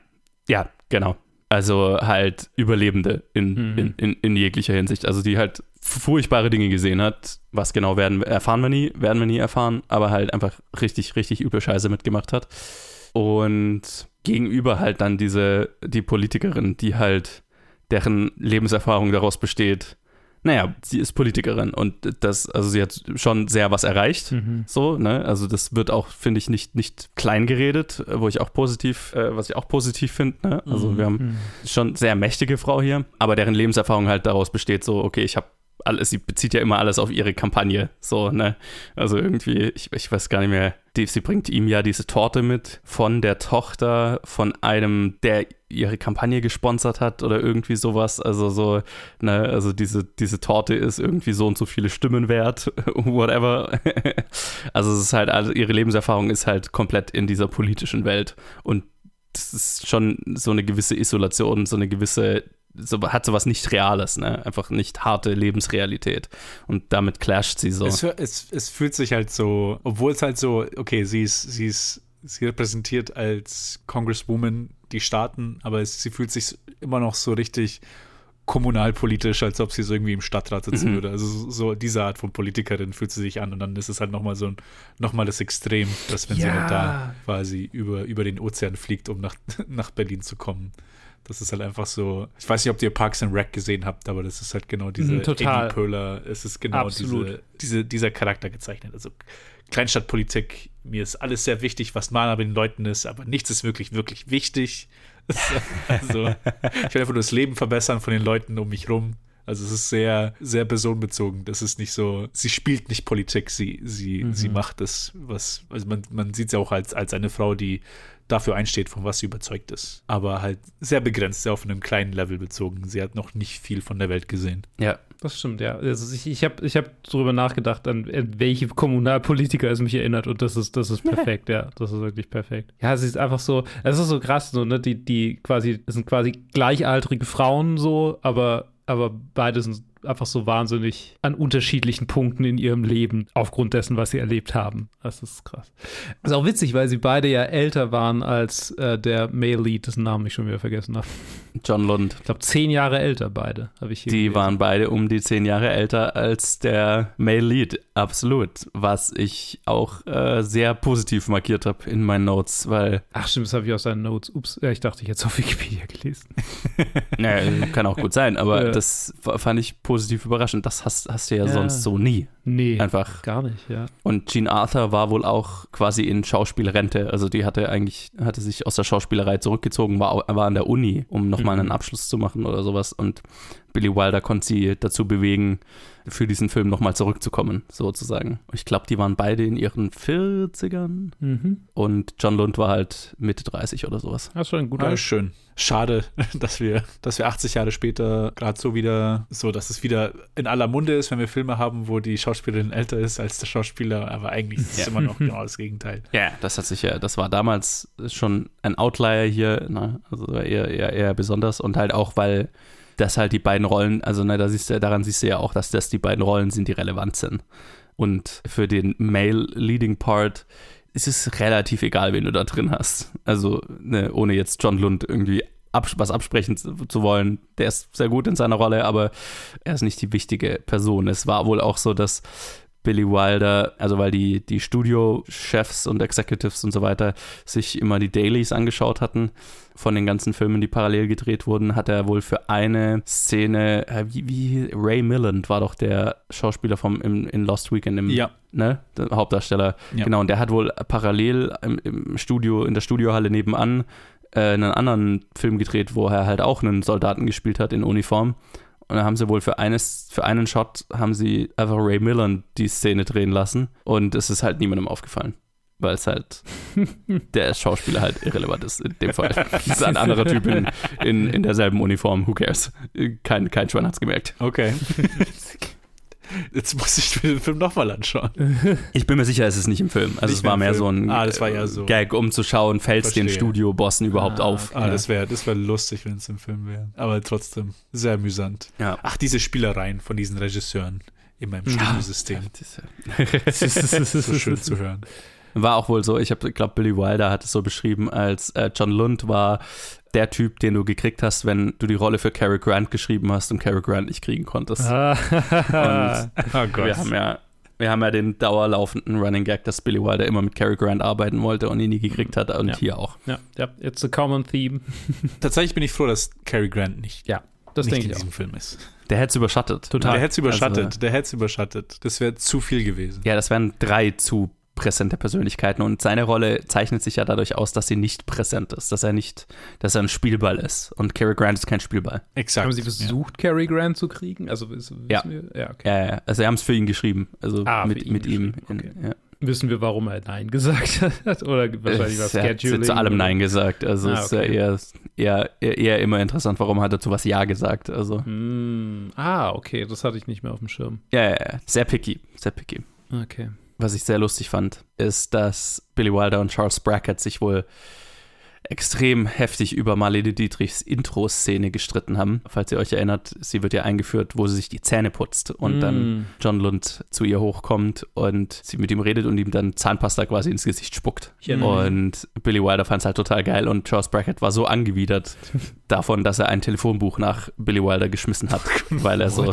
ja, genau. Also halt Überlebende in, Mhm. in, in, in jeglicher Hinsicht. Also die halt furchtbare Dinge gesehen hat. Was genau werden erfahren wir nie, werden wir nie erfahren, aber halt einfach richtig, richtig üble Scheiße mitgemacht hat. Und gegenüber halt dann diese, die Politikerin, die halt, deren Lebenserfahrung daraus besteht, naja, sie ist Politikerin und das, also sie hat schon sehr was erreicht. Mhm. So, ne? Also das wird auch, finde ich, nicht, nicht klein geredet, wo ich auch positiv, äh, was ich auch positiv finde. Ne? Also wir haben Mhm. schon sehr mächtige Frau hier, aber deren Lebenserfahrung halt daraus besteht, so, okay, ich habe alles, sie bezieht ja immer alles auf ihre Kampagne, so, ne? Also irgendwie, ich, ich weiß gar nicht mehr, die, sie bringt ihm ja diese Torte mit von der Tochter von einem, der ihre Kampagne gesponsert hat oder irgendwie sowas, also so, ne, also diese, diese Torte ist irgendwie so und so viele Stimmen wert, whatever. also es ist halt, also ihre Lebenserfahrung ist halt komplett in dieser politischen Welt und das ist schon so eine gewisse Isolation, so eine gewisse, so, hat sowas nicht Reales, ne? Einfach nicht harte Lebensrealität. Und damit clasht sie so. Es, es, es fühlt sich halt so, obwohl es halt so, okay, sie ist, sie ist, sie repräsentiert als Congresswoman die Staaten, aber es, sie fühlt sich immer noch so richtig kommunalpolitisch, als ob sie so irgendwie im Stadtrat sitzen Mhm. würde. Also so, so diese Art von Politikerin fühlt sie sich an und dann ist es halt nochmal so ein, nochmal das Extrem, dass wenn sie Ja. halt da quasi über, über den Ozean fliegt, um nach, nach Berlin zu kommen. Das ist halt einfach so. Ich weiß nicht, ob ihr Parks and Rec gesehen habt, aber das ist halt genau diese Mhm, total. Amy Poehler. Es ist genau diese, diese, dieser Charakter gezeichnet. Also Kleinstadtpolitik, mir ist alles sehr wichtig, was mal bei den Leuten ist, aber nichts ist wirklich, wirklich wichtig. also, ich will einfach nur das Leben verbessern von den Leuten um mich rum. Also es ist sehr, sehr personenbezogen. Das ist nicht so, sie spielt nicht Politik, sie, sie, mhm. sie macht das, was, also man, man sieht sie auch als, als eine Frau, die dafür einsteht, von was sie überzeugt ist. Aber halt sehr begrenzt, sehr auf einem kleinen Level bezogen. Sie hat noch nicht viel von der Welt gesehen. Ja, das stimmt, ja. Also ich, ich habe ich hab darüber nachgedacht, an welche Kommunalpolitiker es mich erinnert und das ist, das ist perfekt, ja. Das ist wirklich perfekt. Ja, sie ist einfach so, es ist so krass, so, ne, die, die quasi, das sind quasi gleichaltrige Frauen so, aber, aber beide sind einfach so wahnsinnig an unterschiedlichen Punkten in ihrem Leben aufgrund dessen, was sie erlebt haben. Das ist krass. Das ist auch witzig, weil sie beide ja älter waren als äh, der Male Lead, dessen Namen ich schon wieder vergessen habe. John Lund. Ich glaube, zehn Jahre älter beide, habe ich hier Die gelesen. waren beide um die zehn Jahre älter als der Male Lead, absolut. Was ich auch äh, sehr positiv markiert habe in meinen Notes, weil. Ach, stimmt, das habe ich aus seinen Notes. Ups, ich dachte, ich hätte es auf Wikipedia gelesen. naja, kann auch gut sein, aber ja. das fand ich positiv überraschend. Das hast, hast du ja, ja. sonst so nie. Nee, einfach gar nicht, ja. Und Jean Arthur war wohl auch quasi in Schauspielrente. Also die hatte eigentlich, hatte sich aus der Schauspielerei zurückgezogen, war, war an der Uni, um nochmal mhm. einen Abschluss zu machen oder sowas. Und Billy Wilder konnte sie dazu bewegen, für diesen Film nochmal zurückzukommen, sozusagen. Ich glaube, die waren beide in ihren 40ern mhm. und John Lund war halt Mitte 30 oder sowas. Das war ein guter. Ja, schön. Schade, dass wir, dass wir 80 Jahre später gerade so wieder, so dass es wieder in aller Munde ist, wenn wir Filme haben, wo die Schauspielerin älter ist als der Schauspieler, aber eigentlich ist es ja. immer noch genau das Gegenteil. Ja, das hat sich ja, das war damals schon ein Outlier hier, ne? also eher, eher, eher besonders und halt auch, weil dass halt die beiden Rollen, also ne, da siehst du, daran siehst du ja auch, dass das die beiden Rollen sind, die relevant sind. Und für den Male Leading Part ist es relativ egal, wen du da drin hast. Also, ne, ohne jetzt John Lund irgendwie abs was absprechen zu, zu, wollen. Der ist sehr gut in seiner Rolle, aber er ist nicht die wichtige Person. Es war wohl auch so, dass Billy Wilder, also weil die, die Studio-Chefs und Executives und so weiter sich immer die Dailies angeschaut hatten von den ganzen Filmen, die parallel gedreht wurden, hat er wohl für eine Szene, äh, wie, wie Ray Milland war doch der Schauspieler vom im, in Lost Weekend im ja. ne, der Hauptdarsteller. Ja. Genau, und der hat wohl parallel im, im Studio, in der Studiohalle nebenan äh, einen anderen Film gedreht, wo er halt auch einen Soldaten gespielt hat in Uniform. Und dann haben sie wohl für, eines, für einen Shot haben sie einfach Ray Millen die Szene drehen lassen. Und es ist halt niemandem aufgefallen. Weil es halt der Schauspieler halt irrelevant ist in dem Fall. Das ist ein anderer Typ in, in, in derselben Uniform. Who cares? Kein, kein Schwein hat es gemerkt. Okay. Jetzt muss ich mir den Film nochmal anschauen. Ich bin mir sicher, es ist nicht im Film. Also nicht es war mehr Film. so ein ah, ja so. Gag, um zu schauen, fällt es den Studiobossen überhaupt ah, auf. Ah, ja. das wäre das wär lustig, wenn es im Film wäre. Aber trotzdem sehr amüsant. Ja. Ach, diese Spielereien von diesen Regisseuren in meinem Studiosystem. Das ist so schön zu hören. War auch wohl so, ich glaube, Billy Wilder hat es so beschrieben, als äh, John Lund war der Typ, den du gekriegt hast, wenn du die Rolle für Cary Grant geschrieben hast und Cary Grant nicht kriegen konntest. Ah. und oh Gott. wir haben ja wir haben ja den dauerlaufenden Running Gag, dass Billy Wilder immer mit Cary Grant arbeiten wollte und ihn nie gekriegt hat und ja. hier auch. Ja, ja, it's a common theme. Tatsächlich bin ich froh, dass Cary Grant nicht, ja, das nicht denke in ich diesem auch. Film ist. Der hätte es überschattet. Total. Der hätte es überschattet. Also, der hätte es überschattet. Das wäre zu viel gewesen. Ja, das wären drei zu präsente Persönlichkeiten und seine Rolle zeichnet sich ja dadurch aus, dass sie nicht präsent ist, dass er nicht, dass er ein Spielball ist und Cary Grant ist kein Spielball. Exakt. Haben Sie versucht, ja. Cary Grant zu kriegen? Also wissen ja. wir? Ja, okay. ja, ja. Also sie haben es für ihn geschrieben, also ah, mit, mit ihm. In, ja. Wissen wir, warum er Nein gesagt hat? Oder wahrscheinlich was Scheduling? Er hat zu allem Nein gesagt. Also ah, okay. ist ja eher, eher, eher immer interessant, warum hat er zu was Ja gesagt. Also. Mm. Ah, okay, das hatte ich nicht mehr auf dem Schirm. Ja, ja, ja. sehr picky, sehr picky. Okay was ich sehr lustig fand, ist, dass Billy Wilder und Charles Brackett sich wohl extrem heftig über Marlene Dietrichs Intro-Szene gestritten haben. Falls ihr euch erinnert, sie wird ja eingeführt, wo sie sich die Zähne putzt und mm. dann John Lund zu ihr hochkommt und sie mit ihm redet und ihm dann Zahnpasta quasi ins Gesicht spuckt. Und Billy Wilder fand es halt total geil und Charles Brackett war so angewidert davon, dass er ein Telefonbuch nach Billy Wilder geschmissen hat, weil er so,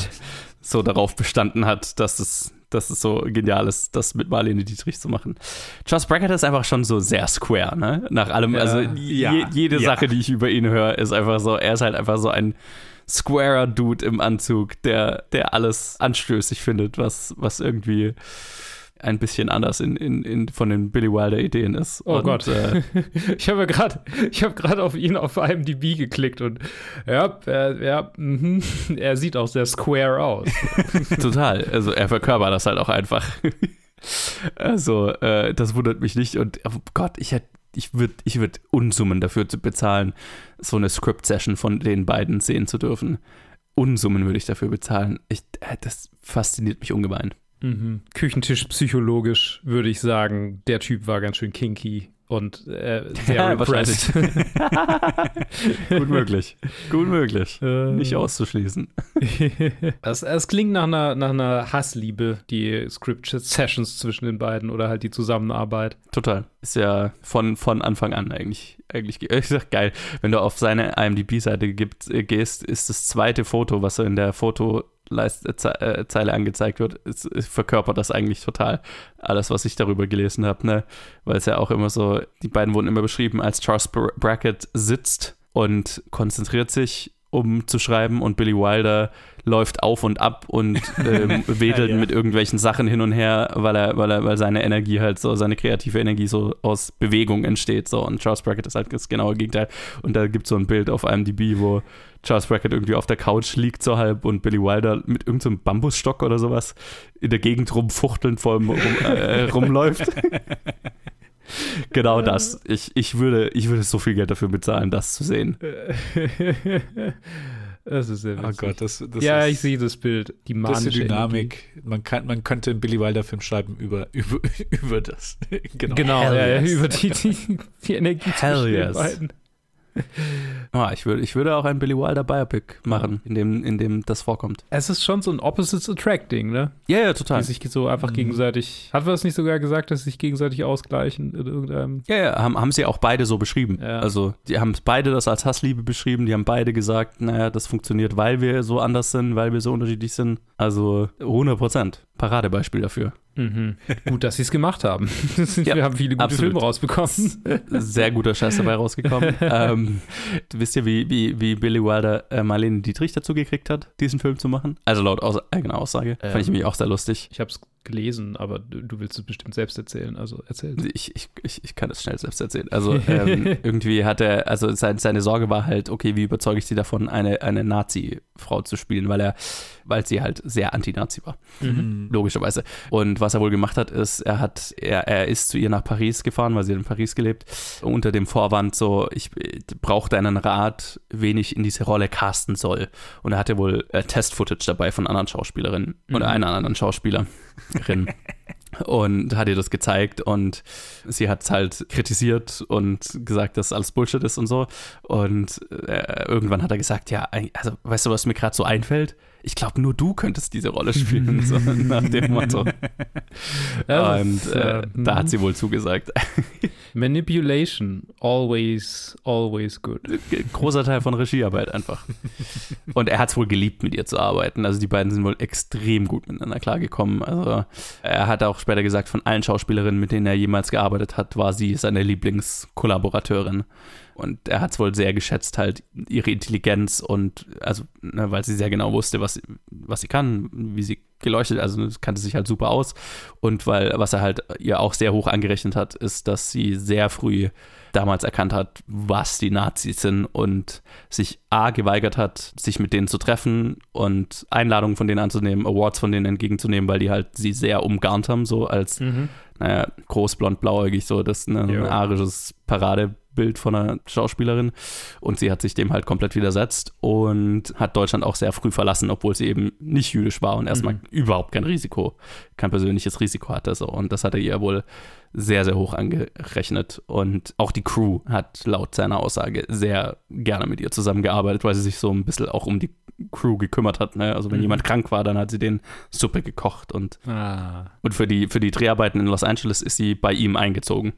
so darauf bestanden hat, dass es dass es so genial ist, das mit Marlene Dietrich zu machen. Charles Brackett ist einfach schon so sehr square, ne? Nach allem, ja, also ja, je, jede ja. Sache, die ich über ihn höre, ist einfach so, er ist halt einfach so ein squarer Dude im Anzug, der, der alles anstößig findet, was, was irgendwie ein bisschen anders in, in, in von den Billy Wilder Ideen ist. Oh und, Gott. Äh, ich habe gerade ich habe gerade auf ihn auf IMDb geklickt und ja, er, ja mhm. er sieht auch sehr square aus. total. Also er verkörpert das halt auch einfach. also äh, das wundert mich nicht und oh Gott, ich hätte ich würde ich würd Unsummen dafür zu bezahlen, so eine Script-Session von den beiden sehen zu dürfen. Unsummen würde ich dafür bezahlen. Ich, äh, das fasziniert mich ungemein. Mhm. Küchentisch psychologisch würde ich sagen, der Typ war ganz schön kinky und äh, sehr Ja, repressed. Gut möglich. Gut möglich. Äh. Nicht auszuschließen. Es, es klingt nach einer, nach einer Hassliebe, die Script-Sessions zwischen den beiden oder halt die Zusammenarbeit. Total. Ist ja von, von Anfang an eigentlich, eigentlich ge- ich sag, geil. Wenn du auf seine IMDb-Seite äh, gehst, ist das zweite Foto, was so in der Fotozeile angezeigt wird, ist, ist, verkörpert das eigentlich total. Alles, was ich darüber gelesen habe, ne? Weil es ja auch immer so, die beiden wurden immer beschrieben, als Charles Bra- Brackett sitzt und konzentriert sich um zu schreiben und Billy Wilder läuft auf und ab und ähm, wedelt Ja, ja. mit irgendwelchen Sachen hin und her, weil er, weil er, weil seine Energie halt so, seine kreative Energie so aus Bewegung entsteht. So, und Charles Brackett ist halt das genaue Gegenteil. Und da gibt es so ein Bild auf IMDb, wo Charles Brackett irgendwie auf der Couch liegt so halb und Billy Wilder mit irgendeinem so Bambusstock oder sowas in der Gegend rumfuchtelnd vor ihm rum, äh, rumläuft. genau das. Ich, ich, würde, ich würde so viel Geld dafür bezahlen, das zu sehen. das ist sehr Oh witzig. Gott, das, das ja, ist, ich sehe das Bild. Die das ist manische die Dynamik. Man, kann, man könnte einen Billy Wilder-Film schreiben über, über, über das. genau. Genau, ja, ja, yes. über die, die, die Energie Hell zwischen den yes. beiden. Ah, ich, würde, ich würde auch ein Billy Wilder Biopic machen, in dem, in dem das vorkommt. Es ist schon so ein Opposites Attract-Ding, ne? Ja, ja, total. Die sich so einfach gegenseitig. Hat wir es nicht sogar gesagt, dass sie sich gegenseitig ausgleichen in irgendeinem. Ja, ja, haben, haben sie auch beide so beschrieben. Ja. Also, die haben beide das als Hassliebe beschrieben. Die haben beide gesagt, naja, das funktioniert, weil wir so anders sind, weil wir so unterschiedlich sind. Also 100 Prozent. Paradebeispiel dafür. Mhm. Gut, dass sie es gemacht haben. Ja, wir haben viele gute absolut. Filme rausbekommen. Sehr guter Scheiß dabei rausgekommen. ähm, wisst ihr, wie, wie, wie Billy Wilder äh, Marlene Dietrich dazu gekriegt hat, diesen Film zu machen? Also laut aus eigener Aussage. Fand ich Ähm. nämlich auch sehr lustig. Ich habe es gelesen, aber du, du willst es bestimmt selbst erzählen. Also erzähl. Ich, ich, ich, ich kann es schnell selbst erzählen. Also ähm, irgendwie hat er, also sein, seine Sorge war halt, okay, wie überzeuge ich sie davon, eine, eine Nazi-Frau zu spielen, weil er, weil sie halt sehr anti-Nazi war. Mhm. Logischerweise. Und was er wohl gemacht hat, ist, er hat, er, er ist zu ihr nach Paris gefahren, weil sie hat in Paris gelebt, unter dem Vorwand so, ich brauche deinen Rat, wen ich in diese Rolle casten soll. Und er hatte wohl äh, Test-Footage dabei von anderen Schauspielerinnen oder einer anderen Schauspielerin. Und hat ihr das gezeigt und sie hat es halt kritisiert und gesagt, dass alles Bullshit ist und so. Und äh, irgendwann hat er gesagt, ja, also weißt du, was mir gerade so einfällt? Ich glaube, nur du könntest diese Rolle spielen, so nach dem Motto. Und ist, äh, äh, da hat sie wohl zugesagt. Manipulation, always, always good. Großer Teil von Regiearbeit einfach. Und er hat es wohl geliebt, mit ihr zu arbeiten. Also die beiden sind wohl extrem gut miteinander klargekommen. Also er hat auch später gesagt, von allen Schauspielerinnen, mit denen er jemals gearbeitet hat, war sie seine Lieblingskollaborateurin. Und er hat es wohl sehr geschätzt, halt ihre Intelligenz und, also, ne, weil sie sehr genau wusste, was, was sie kann, wie sie geleuchtet, also kannte sich halt super aus. Und weil, was er halt ihr auch sehr hoch angerechnet hat, ist, dass sie sehr früh damals erkannt hat, was die Nazis sind und sich A geweigert hat, sich mit denen zu treffen und Einladungen von denen anzunehmen, Awards von denen entgegenzunehmen, weil die halt sie sehr umgarnt haben, so als, naja, groß, blond, blauäugig, so das ist ein arisches Paradebild von einer Schauspielerin und sie hat sich dem halt komplett widersetzt und hat Deutschland auch sehr früh verlassen, obwohl sie eben nicht jüdisch war und erstmal überhaupt kein Risiko, kein persönliches Risiko hatte. So. Und das hat er ihr wohl sehr, sehr hoch angerechnet. Und auch die Crew hat laut seiner Aussage sehr gerne mit ihr zusammengearbeitet, weil sie sich so ein bisschen auch um die Crew gekümmert hat. Ne? Also wenn jemand krank war, dann hat sie den Suppe gekocht und, Ah. und für, die, für die Dreharbeiten in Los Angeles ist sie bei ihm eingezogen.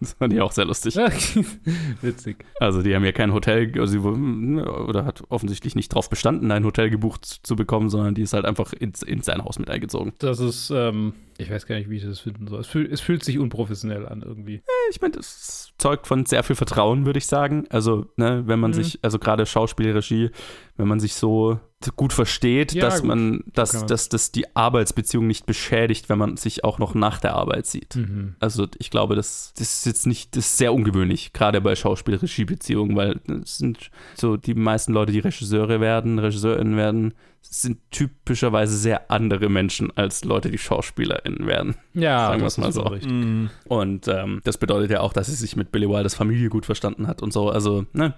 Das fand ich auch sehr lustig. Witzig. Also die haben ja kein Hotel, also wo- oder hat offensichtlich nicht drauf bestanden, ein Hotel gebucht zu bekommen, sondern die ist halt einfach ins, in sein Haus mit eingezogen. Das ist, ähm, ich weiß gar nicht, wie ich das finden soll. Es fühlt, es fühlt sich unprofessionell an irgendwie. Ich meine, das zeugt von sehr viel Vertrauen, würde ich sagen. Also, ne, wenn man Mhm. sich, also gerade Schauspielregie, wenn man sich so gut versteht, Ja, dass gut. man, dass, man- dass das die Arbeitsbeziehung nicht beschädigt, wenn man sich auch noch nach der Arbeit sieht. Mhm. Also ich glaube, das, das ist jetzt nicht, das ist sehr ungewöhnlich, gerade bei Schauspiel-Regie-Beziehungen, weil es sind so die meisten Leute, die Regisseure werden, RegisseurInnen werden, sind typischerweise sehr andere Menschen als Leute, die SchauspielerInnen werden. Ja, Sagen wir das es mal so. Mm, Und ähm, das bedeutet ja auch, dass sie sich mit Billy Wilders Familie gut verstanden hat und so. Also, ne,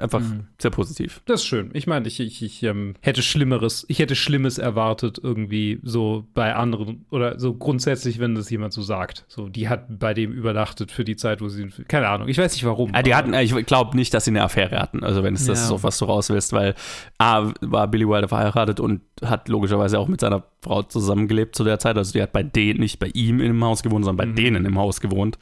einfach Mhm. sehr positiv. Das ist schön. Ich meine, ich, ich, ich ähm, hätte Schlimmeres, ich hätte Schlimmes erwartet, irgendwie so bei anderen oder so grundsätzlich, wenn das jemand so sagt. So, die hat bei dem übernachtet für die Zeit, wo sie. Keine Ahnung, ich weiß nicht warum. Ja, die aber- hatten, äh, ich glaube nicht, dass sie eine Affäre hatten, also wenn es das Ja. ist, auf was du raus willst, weil A, war Billy Wilder verheiratet und hat logischerweise auch mit seiner Frau zusammengelebt zu der Zeit. Also die hat bei denen, nicht bei ihm im Haus gewohnt, sondern bei Mhm. denen im Haus gewohnt.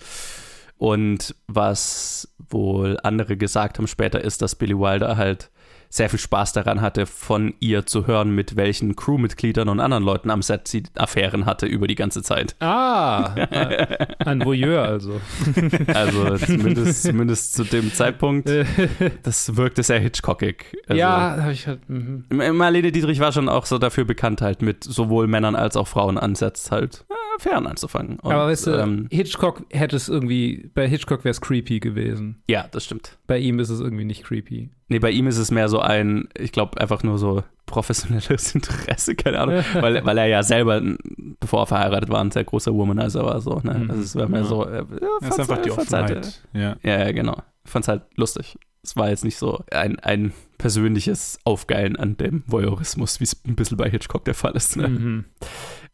Und was wohl andere gesagt haben später, ist, dass Billy Wilder halt sehr viel Spaß daran hatte, von ihr zu hören, mit welchen Crewmitgliedern und anderen Leuten am Set sie Affären hatte über die ganze Zeit. Ah, ein Voyeur also. Also zumindest, zumindest zu dem Zeitpunkt, das wirkte sehr Hitchcockig. Also, ja, habe ich halt. mhm. Marlene Dietrich war schon auch so dafür bekannt, halt mit sowohl Männern als auch Frauen an Sets halt äh, Affären anzufangen. Und, Aber weißt du, ähm, Hitchcock hätte es irgendwie, bei Hitchcock wäre es creepy gewesen. ja, das stimmt. Bei ihm ist es irgendwie nicht creepy. Nee, bei ihm ist es mehr so ein, ich glaube, einfach nur so professionelles Interesse, keine Ahnung, weil, weil er ja selber, bevor er verheiratet war, ein sehr großer Womanizer war, so, ne? Mhm. Also es war mehr Ja. so, äh, ja, das ist einfach die halt, Offenheit. Ja. Ja, ja, genau. Ich fand's halt lustig. Es war jetzt nicht so ein, ein persönliches Aufgeilen an dem Voyeurismus, wie es ein bisschen bei Hitchcock der Fall ist. Ne? Mhm.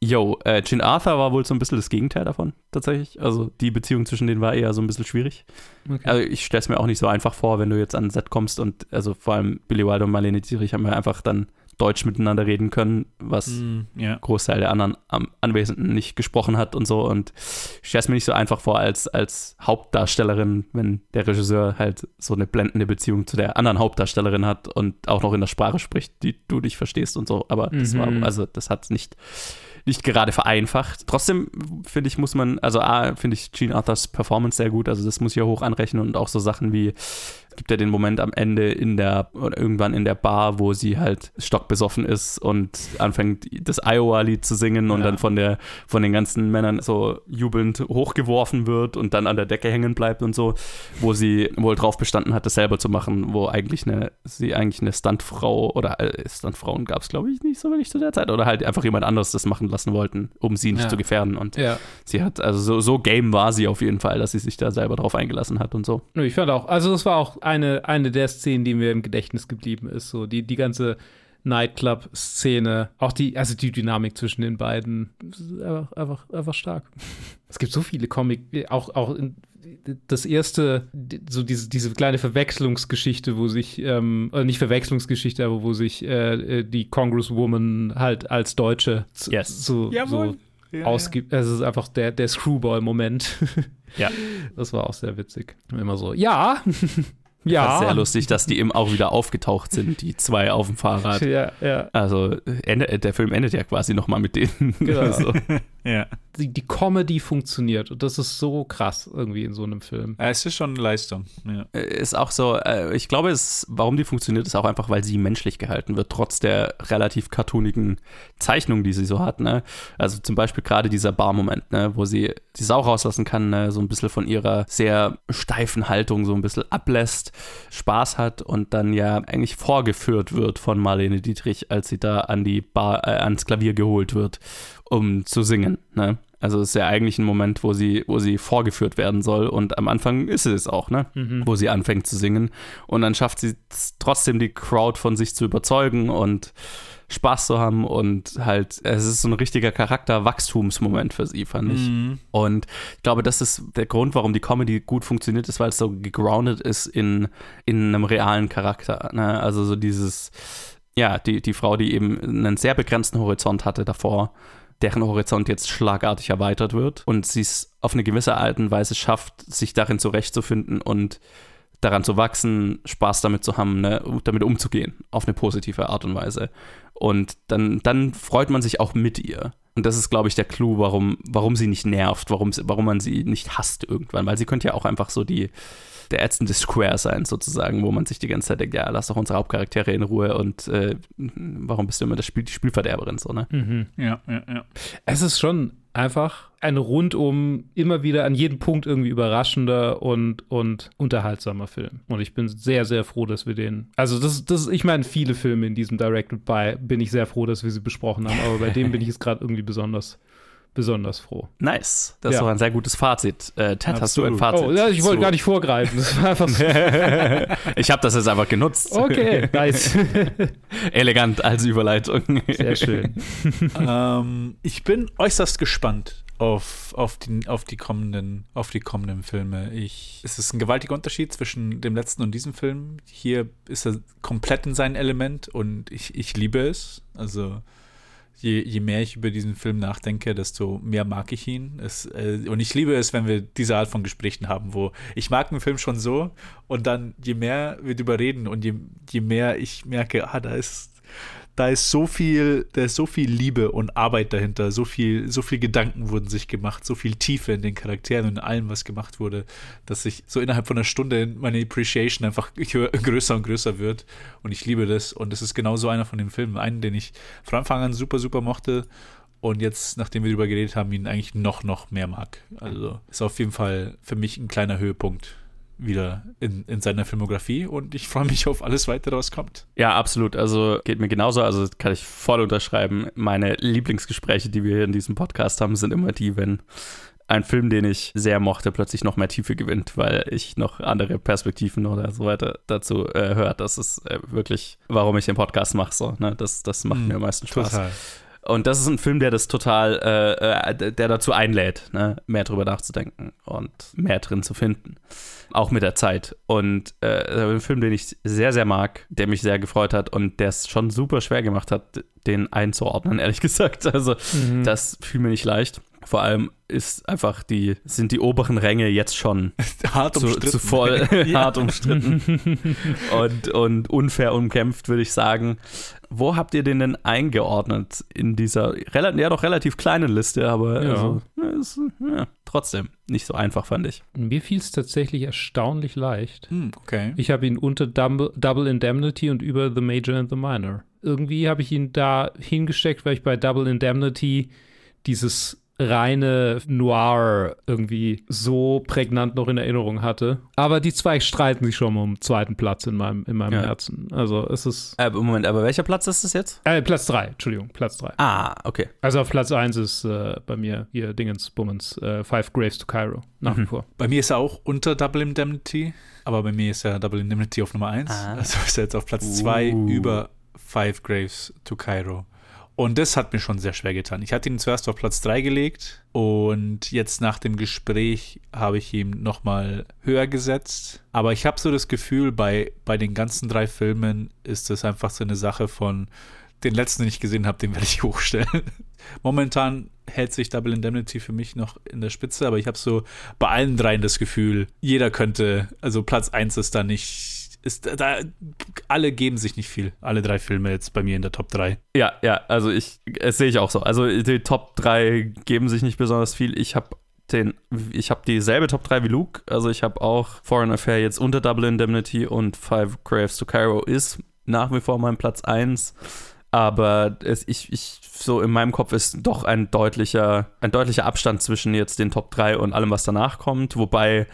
Yo, äh, Gin Arthur war wohl so ein bisschen das Gegenteil davon, tatsächlich. Also die Beziehung zwischen denen war eher so ein bisschen schwierig. Okay. Also ich stelle es mir auch nicht so einfach vor, wenn du jetzt an Set kommst und also vor allem Billy Wilder und Marlene Dietrich haben ja einfach dann Deutsch miteinander reden können, was Mm, ja. Großteil der anderen am Anwesenden nicht gesprochen hat und so. Und ich stelle es mir nicht so einfach vor als, als Hauptdarstellerin, wenn der Regisseur halt so eine blendende Beziehung zu der anderen Hauptdarstellerin hat und auch noch in der Sprache spricht, die du nicht verstehst und so. Aber das Mhm. war, also das hat es nicht, nicht gerade vereinfacht. Trotzdem finde ich, muss man, also A, finde ich Gene Arthurs Performance sehr gut, also das muss ich ja hoch anrechnen und auch so Sachen wie, gibt ja den Moment am Ende in der, oder irgendwann in der Bar, wo sie halt stockbesoffen ist und anfängt das Iowa-Lied zu singen und Ja. dann von der, von den ganzen Männern so jubelnd hochgeworfen wird und dann an der Decke hängen bleibt und so, wo sie wohl drauf bestanden hat, das selber zu machen, wo eigentlich eine, sie eigentlich eine Stuntfrau oder äh, Stuntfrauen gab es, glaube ich, nicht so wirklich zu der Zeit oder halt einfach jemand anderes das machen lassen wollten, um sie nicht Ja. zu gefährden und Ja. sie hat, also so, so game war sie auf jeden Fall, dass sie sich da selber drauf eingelassen hat und so. Ich fand auch, also es war auch eine, eine der Szenen, die mir im Gedächtnis geblieben ist. So die, die ganze Nightclub-Szene, auch die, also die Dynamik zwischen den beiden, ist einfach, einfach, einfach stark. Es gibt so viele Comic, auch, auch in, das erste, so diese, diese kleine Verwechslungsgeschichte, wo sich, ähm, oder nicht Verwechslungsgeschichte, aber wo sich äh, äh, die Congresswoman halt als Deutsche zu, Yes. so, so Ja, ausgibt. Es ist einfach der, der Screwball-Moment. Ja. Das war auch sehr witzig. Immer so, ja. ja. Das ist sehr lustig, dass die eben auch wieder aufgetaucht sind, die zwei auf dem Fahrrad. Ja, ja. Also ende, der Film endet ja quasi nochmal mit denen. Genau. Ja. Die, die Comedy funktioniert und das ist so krass irgendwie in so einem Film. Ja, Es ist schon eine Leistung. Ja. ist auch so, äh, ich glaube, es, warum die funktioniert, ist auch einfach, weil sie menschlich gehalten wird, trotz der relativ cartoonigen Zeichnung, die sie so hat. Ne? Also zum Beispiel gerade dieser Bar-Moment, ne? wo sie die Sau rauslassen kann, ne? so ein bisschen von ihrer sehr steifen Haltung so ein bisschen ablässt, Spaß hat und dann ja eigentlich vorgeführt wird von Marlene Dietrich, als sie da an die Bar, äh, ans Klavier geholt wird, um zu singen. Ne? Also es ist ja eigentlich ein Moment, wo sie, wo sie vorgeführt werden soll und am Anfang ist es auch, ne? Wo sie anfängt zu singen und dann schafft sie trotzdem die Crowd von sich zu überzeugen und Spaß zu haben und halt, es ist so ein richtiger Charakterwachstumsmoment für sie, fand ich. Mhm. Und ich glaube, das ist der Grund, warum die Comedy gut funktioniert, ist, weil es so gegroundet ist in, in einem realen Charakter. Ne? Also so dieses, ja, die, die Frau, die eben einen sehr begrenzten Horizont hatte davor, deren Horizont jetzt schlagartig erweitert wird und sie es auf eine gewisse Art und Weise schafft, sich darin zurechtzufinden und daran zu wachsen, Spaß damit zu haben, ne, damit umzugehen, auf eine positive Art und Weise. Und dann, dann freut man sich auch mit ihr. Und das ist, glaube ich, der Clou, warum, warum sie nicht nervt, warum, warum man sie nicht hasst irgendwann. Weil sie könnte ja auch einfach so die, der ätzende Square sein, sozusagen, wo man sich die ganze Zeit denkt, ja, lass doch unsere Hauptcharaktere in Ruhe und äh, warum bist du immer das Spiel, die Spielverderberin, so, ne? Mhm. Ja, ja, ja. Es ist schon einfach ein rundum immer wieder an jedem Punkt irgendwie überraschender und, und unterhaltsamer Film. Und ich bin sehr, sehr froh, dass wir den. Also, das, das, ich meine, viele Filme in diesem Directed By bin ich sehr froh, dass wir sie besprochen haben, aber bei dem bin ich jetzt gerade irgendwie besonders besonders froh. Nice. Das ist Ja. doch ein sehr gutes Fazit. Äh, Ted, hast du ein Absolut. Fazit? Oh, ja, ich wollte gar nicht vorgreifen. Das war einfach so. Ich habe das jetzt einfach genutzt. Okay, nice. Elegant als Überleitung. Sehr schön. ähm, ich bin äußerst gespannt auf, auf, die, auf, die kommenden, auf die kommenden Filme. Ich, es ist ein gewaltiger Unterschied zwischen dem letzten und diesem Film. Hier ist er komplett in seinem Element und ich, ich liebe es. Also je, je mehr ich über diesen Film nachdenke, desto mehr mag ich ihn. Es, äh, und ich liebe es, wenn wir diese Art von Gesprächen haben, wo ich mag einen Film schon so und dann je mehr wir drüber reden und je, je mehr ich merke, ah, da ist da ist so viel, da ist so viel Liebe und Arbeit dahinter, so viel, so viel Gedanken wurden sich gemacht, so viel Tiefe in den Charakteren und in allem, was gemacht wurde, dass ich so innerhalb von einer Stunde meine Appreciation einfach grö- größer und größer wird. Und ich liebe das. Und das ist genau so einer von den Filmen. Einen, den ich von Anfang an super, super mochte. Und jetzt, nachdem wir darüber geredet haben, ihn eigentlich noch, noch mehr mag. Also ist auf jeden Fall für mich ein kleiner Höhepunkt wieder in, in seiner Filmografie und ich freue mich auf alles weitere, was kommt. Ja, absolut. Also geht mir genauso. Also kann ich voll unterschreiben. Meine Lieblingsgespräche, die wir hier in diesem Podcast haben, sind immer die, wenn ein Film, den ich sehr mochte, plötzlich noch mehr Tiefe gewinnt, weil ich noch andere Perspektiven oder so weiter dazu äh, hört. Das ist äh, wirklich, warum ich den Podcast mache. So, ne? das, das macht mir am meisten Spaß. Und das ist ein Film, der das total, äh, äh, der dazu einlädt, ne? mehr drüber nachzudenken und mehr drin zu finden. Auch mit der Zeit. Und äh, ein Film, den ich sehr, sehr mag, der mich sehr gefreut hat und der es schon super schwer gemacht hat, den einzuordnen, ehrlich gesagt. Also, das fiel mir nicht leicht. Vor allem ist einfach die, sind die oberen Ränge jetzt schon Hart zu, umstritten. zu voll hart umstritten und, und unfair umkämpft, würde ich sagen. Wo habt ihr den denn eingeordnet in dieser rela ja doch relativ kleinen Liste, aber Ja. also, ja, ist, ja, trotzdem nicht so einfach, fand ich. Mir fiel es tatsächlich erstaunlich leicht. Hm, okay. Ich habe ihn unter Double, Double Indemnity und über The Major and the Minor. Irgendwie habe ich ihn da hingesteckt, weil ich bei Double Indemnity dieses reine Noir irgendwie so prägnant noch in Erinnerung hatte. Aber die zwei streiten sich schon um den zweiten Platz in meinem, in meinem Ja. Herzen. Also es ist Äh, Moment, aber welcher Platz ist das jetzt? äh, Platz drei, Entschuldigung, Platz drei. Ah, okay. Also auf Platz eins ist äh, bei mir hier Dingens Bummens äh, Five Graves to Cairo, nach wie vor. Bei mir ist er auch unter Double Indemnity, aber bei mir ist er Double Indemnity auf Nummer 1. Ah. Also ist er jetzt auf Platz 2 Uh. über Five Graves to Cairo. Und das hat mir schon sehr schwer getan. Ich hatte ihn zuerst auf Platz 3 gelegt und jetzt nach dem Gespräch habe ich ihn nochmal höher gesetzt. Aber ich habe so das Gefühl, bei, bei den ganzen drei Filmen ist es einfach so eine Sache von, den letzten, den ich gesehen habe, den werde ich hochstellen. Momentan hält sich Double Indemnity für mich noch in der Spitze, aber ich habe so bei allen dreien das Gefühl, jeder könnte, also Platz 1 ist da nicht, ist da, alle geben sich nicht viel. Alle drei Filme jetzt bei mir in der Top 3. Ja, ja, also ich, das sehe ich auch so. Also die Top 3 geben sich nicht besonders viel. Ich habe den, ich habe dieselbe Top 3 wie Luke. Also ich habe auch Foreign Affair jetzt unter Double Indemnity und Five Graves to Cairo ist nach wie vor mein Platz 1. Aber es, ich, ich, so in meinem Kopf ist doch ein deutlicher, ein deutlicher Abstand zwischen jetzt den Top 3 und allem, was danach kommt. Wobei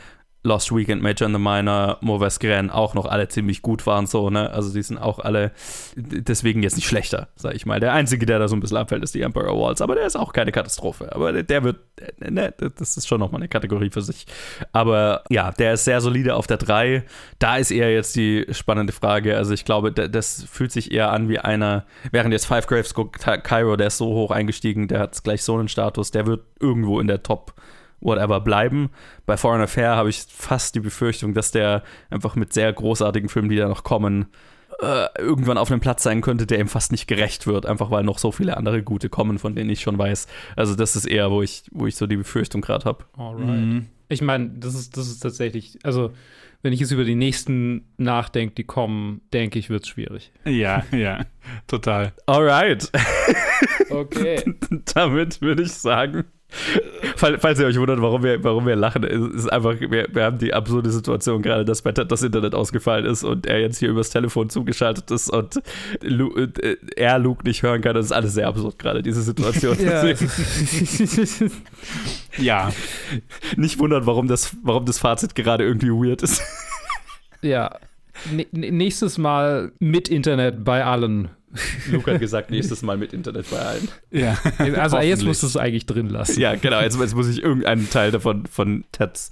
Lost Weekend, Major and the Minor, Mauvais Gran auch noch alle ziemlich gut waren, so, ne? Also die sind auch alle deswegen jetzt nicht schlechter, sag ich mal. Der einzige, der da so ein bisschen abfällt, ist die Emperor Walls, aber der ist auch keine Katastrophe. Aber der, wird, ne, das ist schon nochmal eine Kategorie für sich. Aber ja, der ist sehr solide auf der 3. Da ist eher jetzt die spannende Frage. Also ich glaube, da- das fühlt sich eher an wie einer, während jetzt Five Graves Cairo, der ist so hoch eingestiegen, der hat gleich so einen Status, der wird irgendwo in der Top whatever bleiben. Bei Foreign Affair habe ich fast die Befürchtung, dass der einfach mit sehr großartigen Filmen, die da noch kommen, äh, irgendwann auf einem Platz sein könnte, der ihm fast nicht gerecht wird, einfach weil noch so viele andere gute kommen, von denen ich schon weiß. Also das ist eher, wo ich, wo ich so die Befürchtung gerade habe. Alright. Ich meine, das ist, das ist tatsächlich, also wenn ich jetzt über die nächsten nachdenke, die kommen, denke ich, wird es schwierig. Ja, ja, total. Alright. Okay. Damit würde ich sagen, Falls ihr euch wundert, warum wir, warum wir lachen, ist einfach, wir, wir haben die absurde Situation gerade, dass bei das Internet ausgefallen ist und er jetzt hier übers Telefon zugeschaltet ist und Lu, äh, er Luke nicht hören kann. Das ist alles sehr absurd gerade, diese Situation. Ja. ja. Nicht wundern, warum das, warum das Fazit gerade irgendwie weird ist. Ja. N nächstes Mal mit Internet bei allen. Luke hat gesagt, nächstes Mal mit Internet bei allen. Ja. Also jetzt musst du es eigentlich drin lassen. Ja, genau. Jetzt, jetzt muss ich irgendeinen Teil davon von Teds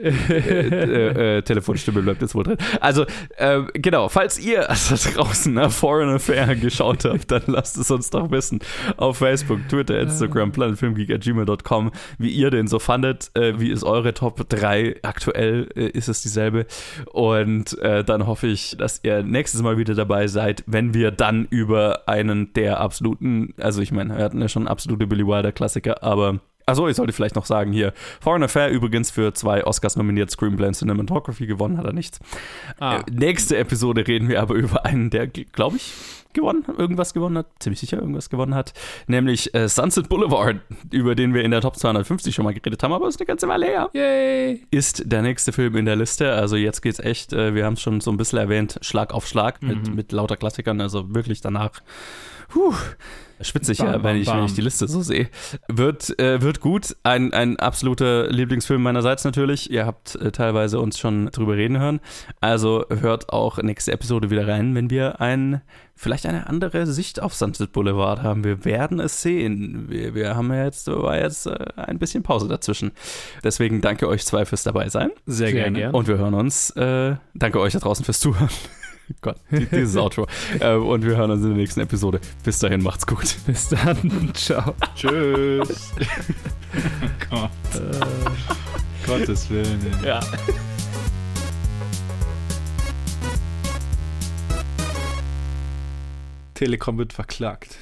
äh, äh, äh, Telefonstimme bleibt jetzt wohl drin. Also, äh, genau, falls ihr da draußen nach Foreign Affair geschaut habt, dann lasst es uns doch wissen. Auf Facebook, Twitter, Instagram, planetfilmgeek.gmail.com, wie ihr den so fandet. Äh, wie ist eure Top 3? Aktuell äh, ist es dieselbe. Und dann hoffe ich, dass ihr nächstes Mal wieder dabei seid, wenn wir dann über einen der absoluten, also ich meine, wir hatten ja schon absolute Billy Wilder Klassiker, aber Achso, ich sollte vielleicht noch sagen hier, Foreign Affair übrigens für zwei Oscars nominiert, Screenplay und Cinematography gewonnen hat er nichts. Ah. Äh, nächste Episode reden wir aber über einen, der, glaube ich, gewonnen, irgendwas gewonnen hat, ziemlich sicher irgendwas gewonnen hat, nämlich äh, Sunset Boulevard, über den wir in der Top 250 schon mal geredet haben, aber ist eine ganze Weile her. Yay! Ist der nächste Film in der Liste, also jetzt geht's echt, äh, wir haben es schon so ein bisschen erwähnt, Schlag auf Schlag mhm. mit, mit lauter Klassikern, also wirklich danach, puh, schwitzig, bam, bam, wenn, ich, wenn ich die Liste so sehe. Wird, äh, wird gut. Ein, ein absoluter Lieblingsfilm meinerseits natürlich. Ihr habt äh, teilweise uns schon drüber reden hören. Also hört auch nächste Episode wieder rein, wenn wir ein, vielleicht eine andere Sicht auf Sunset Boulevard haben. Wir werden es sehen. Wir, wir haben ja jetzt, war jetzt äh, ein bisschen Pause dazwischen. Deswegen danke euch zwei fürs dabei sein. Sehr, Sehr gerne. gerne. Und wir hören uns. Äh, danke euch da draußen fürs Zuhören. Gott, dieses Outro. äh, und wir hören uns in der nächsten Episode. Bis dahin, macht's gut. Bis dann. Ciao. Tschüss. Gott. Äh, Gottes Willen. Ja. Telekom wird verklagt.